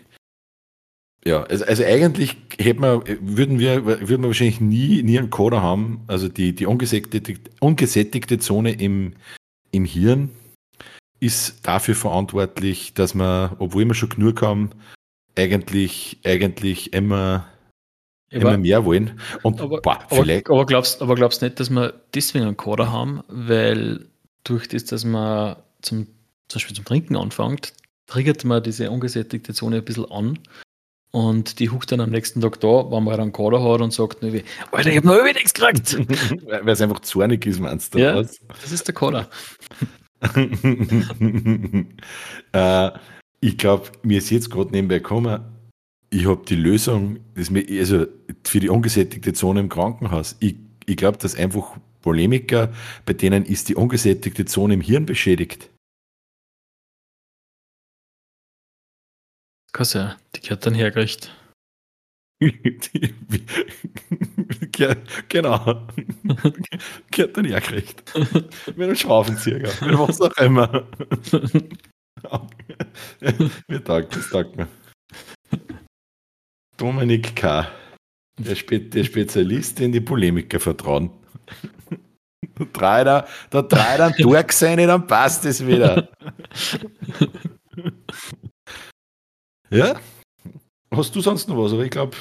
ja, also, also eigentlich hätten wir, würden wir, würden wir wahrscheinlich nie, nie einen Coder haben. Also die, die ungesättigte, ungesättigte Zone im, im Hirn ist dafür verantwortlich, dass wir, obwohl wir schon genug haben, eigentlich, eigentlich immer, ja, immer mehr wollen. Und aber, boah, vielleicht. Aber, aber, glaubst, aber glaubst nicht, dass wir deswegen einen Coder haben, weil durch das, dass man zum, zum Beispiel zum Trinken anfängt, triggert man diese ungesättigte Zone ein bisschen an und die huckt dann am nächsten Tag da, wenn man einen Kader hat und sagt, Alter, ich habe noch über nichts gekriegt. Weil es einfach zornig ist, meinst du? Ja, was? das ist der Kader. äh, ich glaube, mir ist jetzt gerade nebenbei gekommen, ich habe die Lösung, das, also für die ungesättigte Zone im Krankenhaus. Ich, ich glaube, dass einfach Polemiker, bei denen ist die ungesättigte Zone im Hirn beschädigt. Kasse, die gehört dann hergerichtet. genau. Gehört dann hergerichtet. Mit einem Schraubenzieher, mit was auch immer. mir taugt das, taugt mir. Dominik K., der, Spe der Spezialist, den die Polemiker vertrauen. Da dreht er, da dreht er durch seine, dann passt es wieder. Ja? Hast du sonst noch was? Aber ich glaube,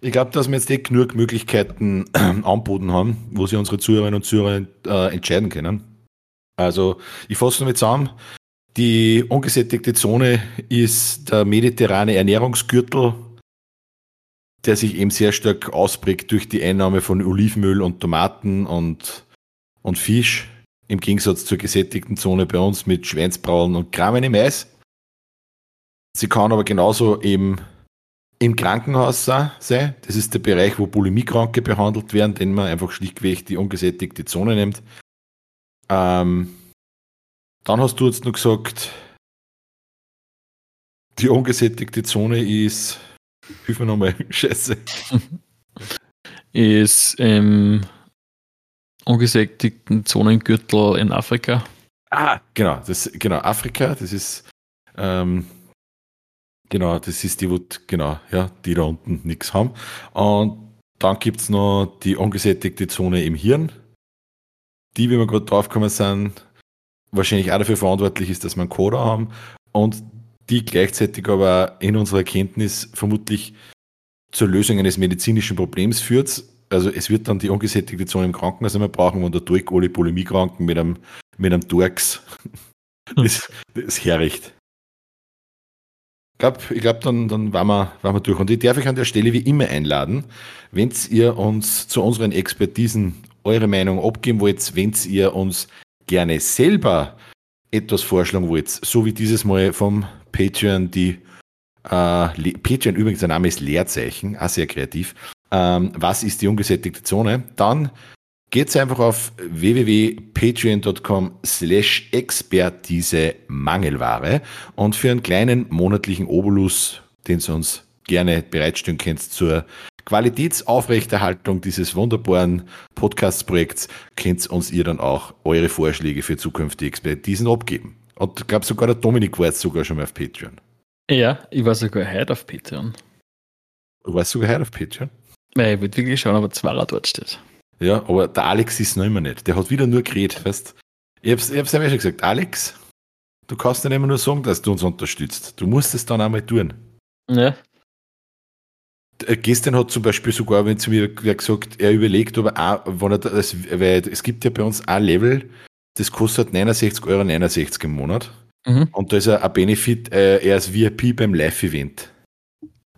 ich glaube, dass wir jetzt eh genug Möglichkeiten äh, anboten haben, wo sich unsere Zuhörerinnen und Zuhörer äh, entscheiden können. Also, ich fasse noch mit zusammen. Die ungesättigte Zone ist der mediterrane Ernährungsgürtel, der sich eben sehr stark ausprägt durch die Einnahme von Olivenöl und Tomaten und, und Fisch, im Gegensatz zur gesättigten Zone bei uns mit Schweinsbrauen und Kramen im Eis. Sie kann aber genauso eben im Krankenhaus sein. Das ist der Bereich, wo Bulimiekranke behandelt werden, den man einfach schlichtweg die ungesättigte Zone nimmt. Ähm, dann hast du jetzt noch gesagt, die ungesättigte Zone ist, hilf mir nochmal, scheiße. Ist im ungesättigten Zonengürtel in Afrika. Ah, genau, das, genau, Afrika, das ist ähm, Genau, das ist die, wo, genau, ja, die da unten nichts haben. Und dann gibt es noch die ungesättigte Zone im Hirn, die, wie wir gerade draufgekommen sind, wahrscheinlich auch dafür verantwortlich ist, dass wir einen Coder haben und die gleichzeitig aber in unserer Erkenntnis vermutlich zur Lösung eines medizinischen Problems führt. Also es wird dann die ungesättigte Zone im Krankenhaus immer brauchen, wenn der durch alle Bulimiekranken mit einem, mit einem Dorks das, das herricht ich glaube, dann, dann waren, wir, waren wir durch. Und ich darf euch an der Stelle wie immer einladen, wenn ihr uns zu unseren Expertisen eure Meinung abgeben wollt, wenn ihr uns gerne selber etwas vorschlagen wollt, so wie dieses Mal vom Patreon, die äh, Patreon übrigens, der Name ist Leerzeichen, auch sehr kreativ. Ähm, was ist die ungesättigte Zone? Dann Geht's einfach auf www.patreon.com slash Expertise Mangelware und für einen kleinen monatlichen Obolus, den ihr uns gerne bereitstellen könnt zur Qualitätsaufrechterhaltung dieses wunderbaren Podcast-Projekts könnt uns ihr dann auch eure Vorschläge für zukünftige Expertisen abgeben. Und ich glaube sogar der Dominik war jetzt sogar schon mal auf Patreon. Ja, ich war sogar heute auf Patreon. Du warst sogar heute auf Patreon? Weil ich wollte wirklich schauen, ob ein Zwarer dort steht. Ja, aber der Alex ist noch immer nicht. Der hat wieder nur geredet, weißt Ich hab's, ich hab's ja schon gesagt, Alex, du kannst nicht immer nur sagen, dass du uns unterstützt. Du musst es dann einmal tun. Ja. Äh, Gestern hat zum Beispiel sogar, wenn zu mir gesagt, er überlegt, ob er, auch, wenn er das, weil es gibt ja bei uns ein Level, das kostet 69,69 Euro 69 im Monat. Mhm. Und da ist ein Benefit, äh, er ist VIP beim Live-Event.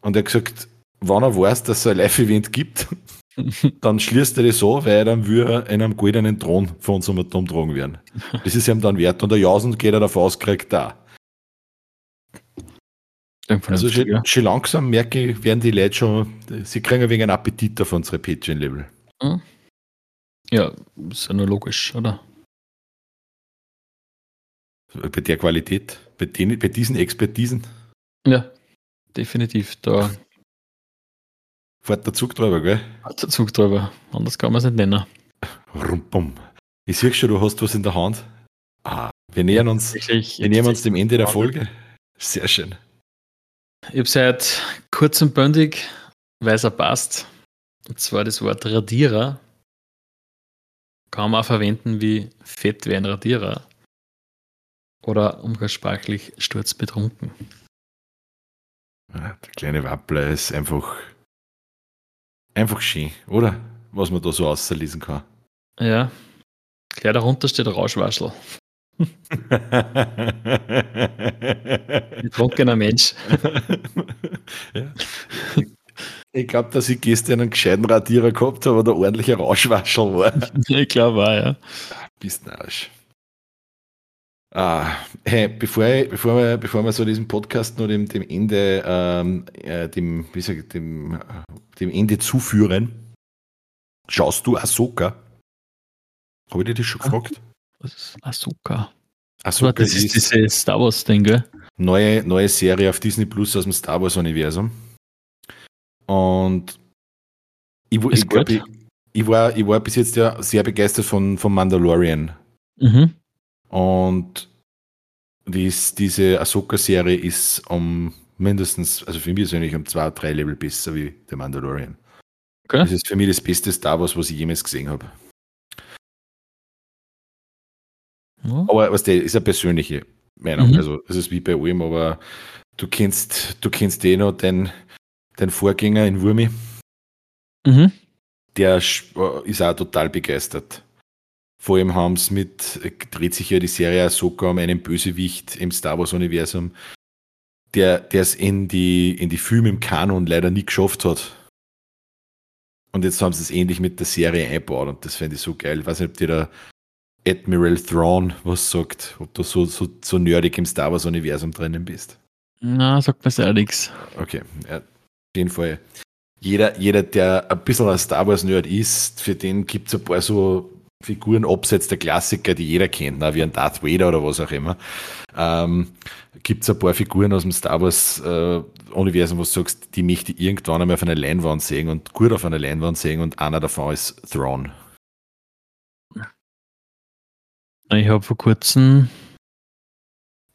Und er hat gesagt, wenn er weiß, dass es ein Live-Event gibt, dann schließt er das so, weil dann würde er in einem goldenen Thron von uns um umtragen werden. Das ist ihm dann wert. Und der Jausen geht er davon aus, kriegt da. Also schon, schon langsam merke ich, werden die Leute schon, sie kriegen ein wenig einen Appetit auf unsere Patreon-Level. Mhm. Ja, ist ja nur logisch, oder? Bei der Qualität, bei, den, bei diesen Expertisen. Ja, definitiv. Da fährt der Zug drüber, gell? Fährt der Zug drüber. Anders kann man es nicht nennen. Rumpum. Ich sehe schon, du hast was in der Hand. Ah, wir nähern uns, wir nähern uns dem Ende der Folge. Sehr schön. Ich habe seit kurzem bündig, weil es passt. Und zwar das Wort Radierer. Kann man auch verwenden wie fett wie ein Radierer. Oder umgangssprachlich sturzbetrunken. Ja, der kleine Wappler ist einfach, einfach schön, oder? Was man da so auslesen kann. Ja. Gleich darunter steht Rauschwaschel. Betrunkener Mensch. ja. Ich glaube, dass ich gestern einen gescheiten Radierer gehabt habe, der ordentlicher Rauschwaschel war. ich glaube auch, ja. Bist narrisch. Ah, hey, bevor, ich, bevor, wir, bevor wir so diesem Podcast nur dem, dem Ende, ähm, äh, dem, wie sag ich, dem, dem Ende zuführen, schaust du Ahsoka? Habe ich dir das schon gefragt? Was ist Ahsoka? Ahsoka das ist, ist diese Star Wars Ding, gell? Neue, neue Serie auf Disney Plus aus dem Star Wars Universum. Und ich, ich, ich, glaub, ich, ich, war, ich war bis jetzt ja sehr begeistert von, von Mandalorian. Mhm. Und dies, diese Ahsoka-Serie ist um mindestens, also für mich persönlich um zwei, drei Level besser wie der Mandalorian. Okay. Das ist für mich das beste Star Wars, was ich jemals gesehen habe. Ja. Aber was der ist eine persönliche Meinung. Mhm. Also es ist wie bei allem, aber du kennst, du kennst eh noch den, den Vorgänger in Wurmi. Mhm. Der ist auch total begeistert. Vor allem haben es mit, dreht sich ja die Serie Ahsoka um einen Bösewicht im Star Wars-Universum, der es in die, in die Filme im Kanon leider nie geschafft hat. Und jetzt haben sie es ähnlich mit der Serie einbaut und das fände ich so geil. Ich weiß nicht, ob dir der Admiral Thrawn was sagt, ob du so, so, so nerdig im Star Wars-Universum drinnen bist. Na, sagt mir sehr nichts. Okay, ja, auf jeden Fall. Jeder, jeder, der ein bisschen ein Star Wars-Nerd ist, für den gibt es ein paar so Figuren abseits der Klassiker, die jeder kennt, ne, wie ein Darth Vader oder was auch immer, ähm, gibt es ein paar Figuren aus dem Star Wars-Universum, äh, wo du sagst, die möchte ich irgendwann einmal auf einer Leinwand sehen und gut auf einer Leinwand sehen und einer davon ist Thrawn. Ich habe vor kurzem,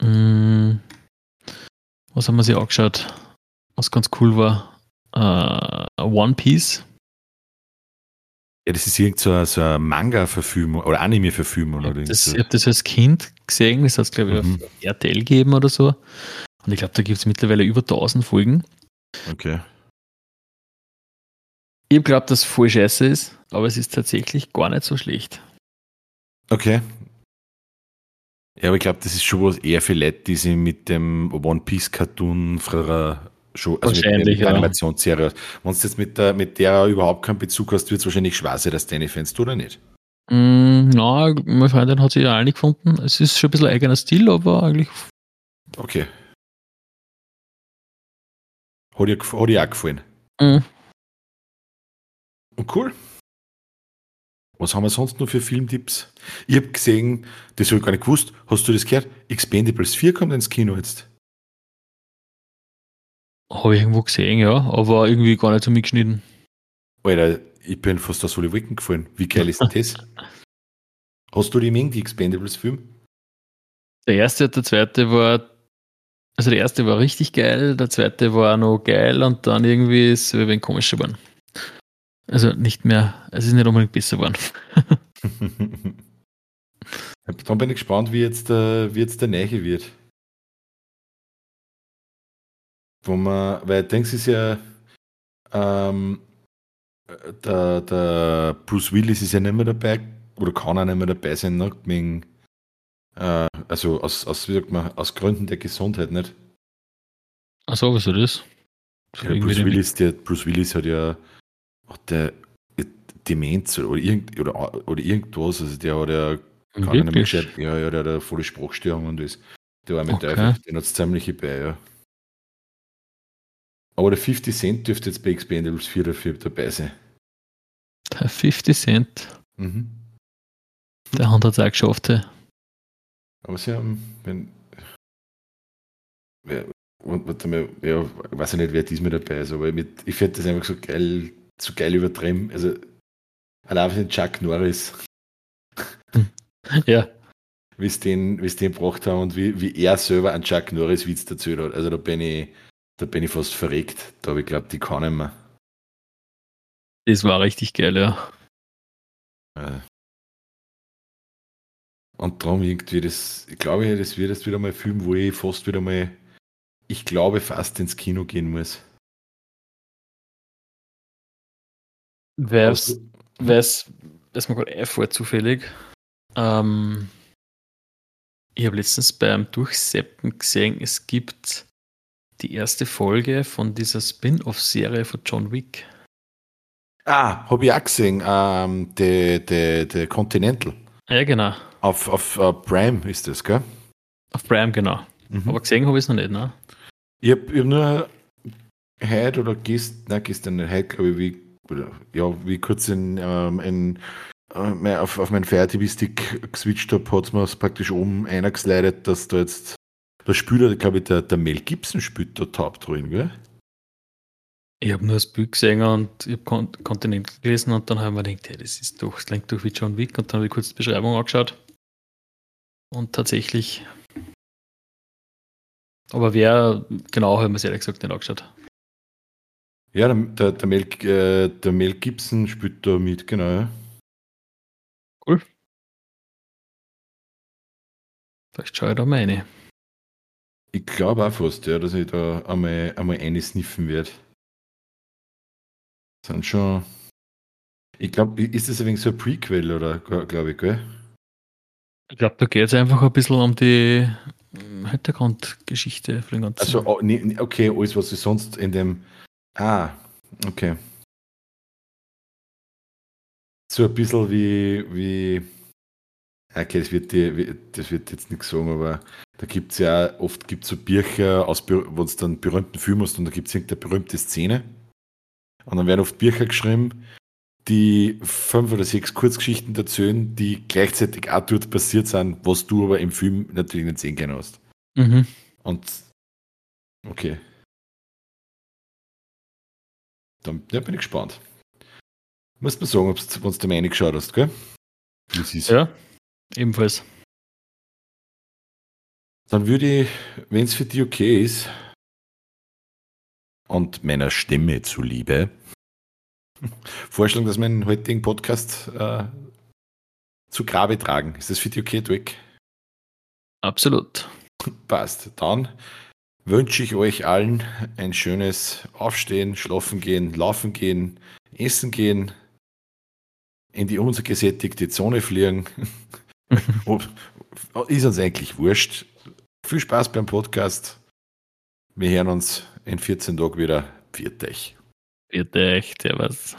mh, hm, was haben wir sich angeschaut, was ganz cool war, uh, One Piece ja, das ist irgend so, so eine Manga-Verfilmung oder Anime-Verfilmung. Ich habe das als Kind gesehen, das hat es, glaube ich, mhm. auf RTL gegeben oder so. Und ich glaube, da gibt es mittlerweile über 1000 Folgen. Okay. Ich habe glaubt, dass es voll scheiße ist, aber es ist tatsächlich gar nicht so schlecht. Okay. Ja, aber ich glaube, das ist schon was eher für Leute, die sich mit dem One Piece Cartoon früher schon, also wahrscheinlich, mit der Animationsserie. Wenn du jetzt mit der, mit der überhaupt keinen Bezug hast, wird es wahrscheinlich schwer sein, dass deine Fans du oder nicht? Mm, na, meine Freundin hat sich ja auch nicht gefunden. Es ist schon ein bisschen eigener Stil, aber eigentlich. Okay. Hat dir, hat dir auch gefallen? Mhm. Und cool. Was haben wir sonst noch für Filmtipps? Ich habe gesehen, das habe ich gar nicht gewusst. Hast du das gehört? Expendables 4 kommt ins Kino jetzt. Habe ich irgendwo gesehen, ja, aber irgendwie gar nicht so mitgeschnitten. Alter, ich bin fast aus alle Wolken gefallen. Wie geil ist denn das? Hast du die Menge, die Expendables-Film? Der erste und der zweite war, also der erste war richtig geil, der zweite war noch geil und dann irgendwie ist es ein komischer geworden. Also nicht mehr, es ist nicht unbedingt besser geworden. Dann bin ich gespannt, wie jetzt, der, wie jetzt der Neiche wird. Wo man, weil denkst ist ja, ähm, der, der Bruce Willis ist ja nicht mehr dabei, oder kann auch nicht mehr dabei sein, ne? Wegen, äh, also aus, aus, wie sagt man, aus Gründen der Gesundheit, nicht? Achso, was ist das? Ja, Bruce, Willis, der, Bruce Willis hat ja hat der Demenz oder, irgend, oder, oder irgendwas, also der hat ja kann Wirklich? nicht mehr gescheit, ja, ja, der hat eine volle Sprachstörung und das. Der war mit okay. Teufel, den hat es ziemlich bei, ja. Aber der 50 Cent dürfte jetzt bei Expendables 4 dafür dabei sein. Der 50 Cent? Mhm. Der hat es auch geschafft. Ja. Aber sie haben, wenn. Wer, warte mal, ja, ich weiß nicht, wer diesmal dabei ist, aber mit, ich finde das einfach so geil, so geil übertrieben. Also, allein für den Chuck Norris. Ja. Wie es den, wie's den gebracht haben und wie, wie er selber einen Chuck Norris Witz dazu hat. Also da bin ich, da bin ich fast verreckt. Da habe ich glaubt, die kann nicht mehr. Das war richtig geil, ja. ja. Und darum irgendwie das, ich glaube, das wird jetzt wieder mal ein Film, wo ich fast wieder mal, ich glaube, fast ins Kino gehen muss. Wer es, das mir gerade vor zufällig, ähm, ich habe letztens beim Durchseppen gesehen, es gibt die erste Folge von dieser Spin-off-Serie von John Wick. Ah, habe ich auch gesehen. Ähm, der de, de Continental. Ja, genau. Auf, auf uh, Prime ist das, gell? Auf Prime, genau. Mhm. Aber gesehen habe ich es noch nicht, ne? Ich habe hab nur heute oder gestern, nein, gestern nicht, heute glaube ich, wie, ja, wie kurz in, ähm, in äh, auf, auf meinen Fire TV-Stick geswitcht habe, hat es mir praktisch oben einer geslidet, dass da jetzt da spielt, glaube ich, der, der Mel Gibson spielt da Hauptrollen, gell? Ich habe nur das Bild gesehen und ich habe Kontinent gelesen und dann haben wir gedacht, hey, das ist doch, das klingt doch wie John Wick und dann habe ich kurz die Beschreibung angeschaut. Und tatsächlich. Aber wer genau, haben wir es ehrlich gesagt nicht angeschaut. Ja, der, der, Mel, äh, der Mel Gibson spielt da mit, genau, ja. Cool. Vielleicht schaue ich da mal eine. Ich glaube auch fast, ja, dass ich da einmal, einmal eine sniffen werde. Sind schon. Ich glaube, ist das ein wenig so ein Prequel oder glaube ich, gell? Ich glaube, da geht es einfach ein bisschen um die hm, Hintergrundgeschichte von den ganzen. Also, oh, okay, alles, was ich sonst in dem. Ah, okay so ein bisschen wie, wie okay, das wird, die, das wird jetzt nichts sagen, aber da gibt es ja oft gibt's so Bücher, wo es dann berühmten Film hast und da gibt es irgendeine berühmte Szene. Und dann werden oft Bücher geschrieben, die fünf oder sechs Kurzgeschichten erzählen, die gleichzeitig auch dort passiert sind, was du aber im Film natürlich nicht sehen können hast. Mhm. Und okay. Dann ja, bin ich gespannt. Musst du sagen, ob du mal reingeschaut hast, gell? Ja, ebenfalls. Dann würde ich, wenn es für dich okay ist, und meiner Stimme zuliebe, vorschlagen, dass wir den heutigen Podcast äh, zu Grabe tragen. Ist das für dich okay, Dweck? Absolut. Passt. Dann wünsche ich euch allen ein schönes Aufstehen, Schlafen gehen, Laufen gehen, Essen gehen, in die ungesättigte Zone fliegen. ist uns eigentlich wurscht. Viel Spaß beim Podcast. Wir hören uns in 14 Tagen wieder. Viert euch. Viert euch, servus.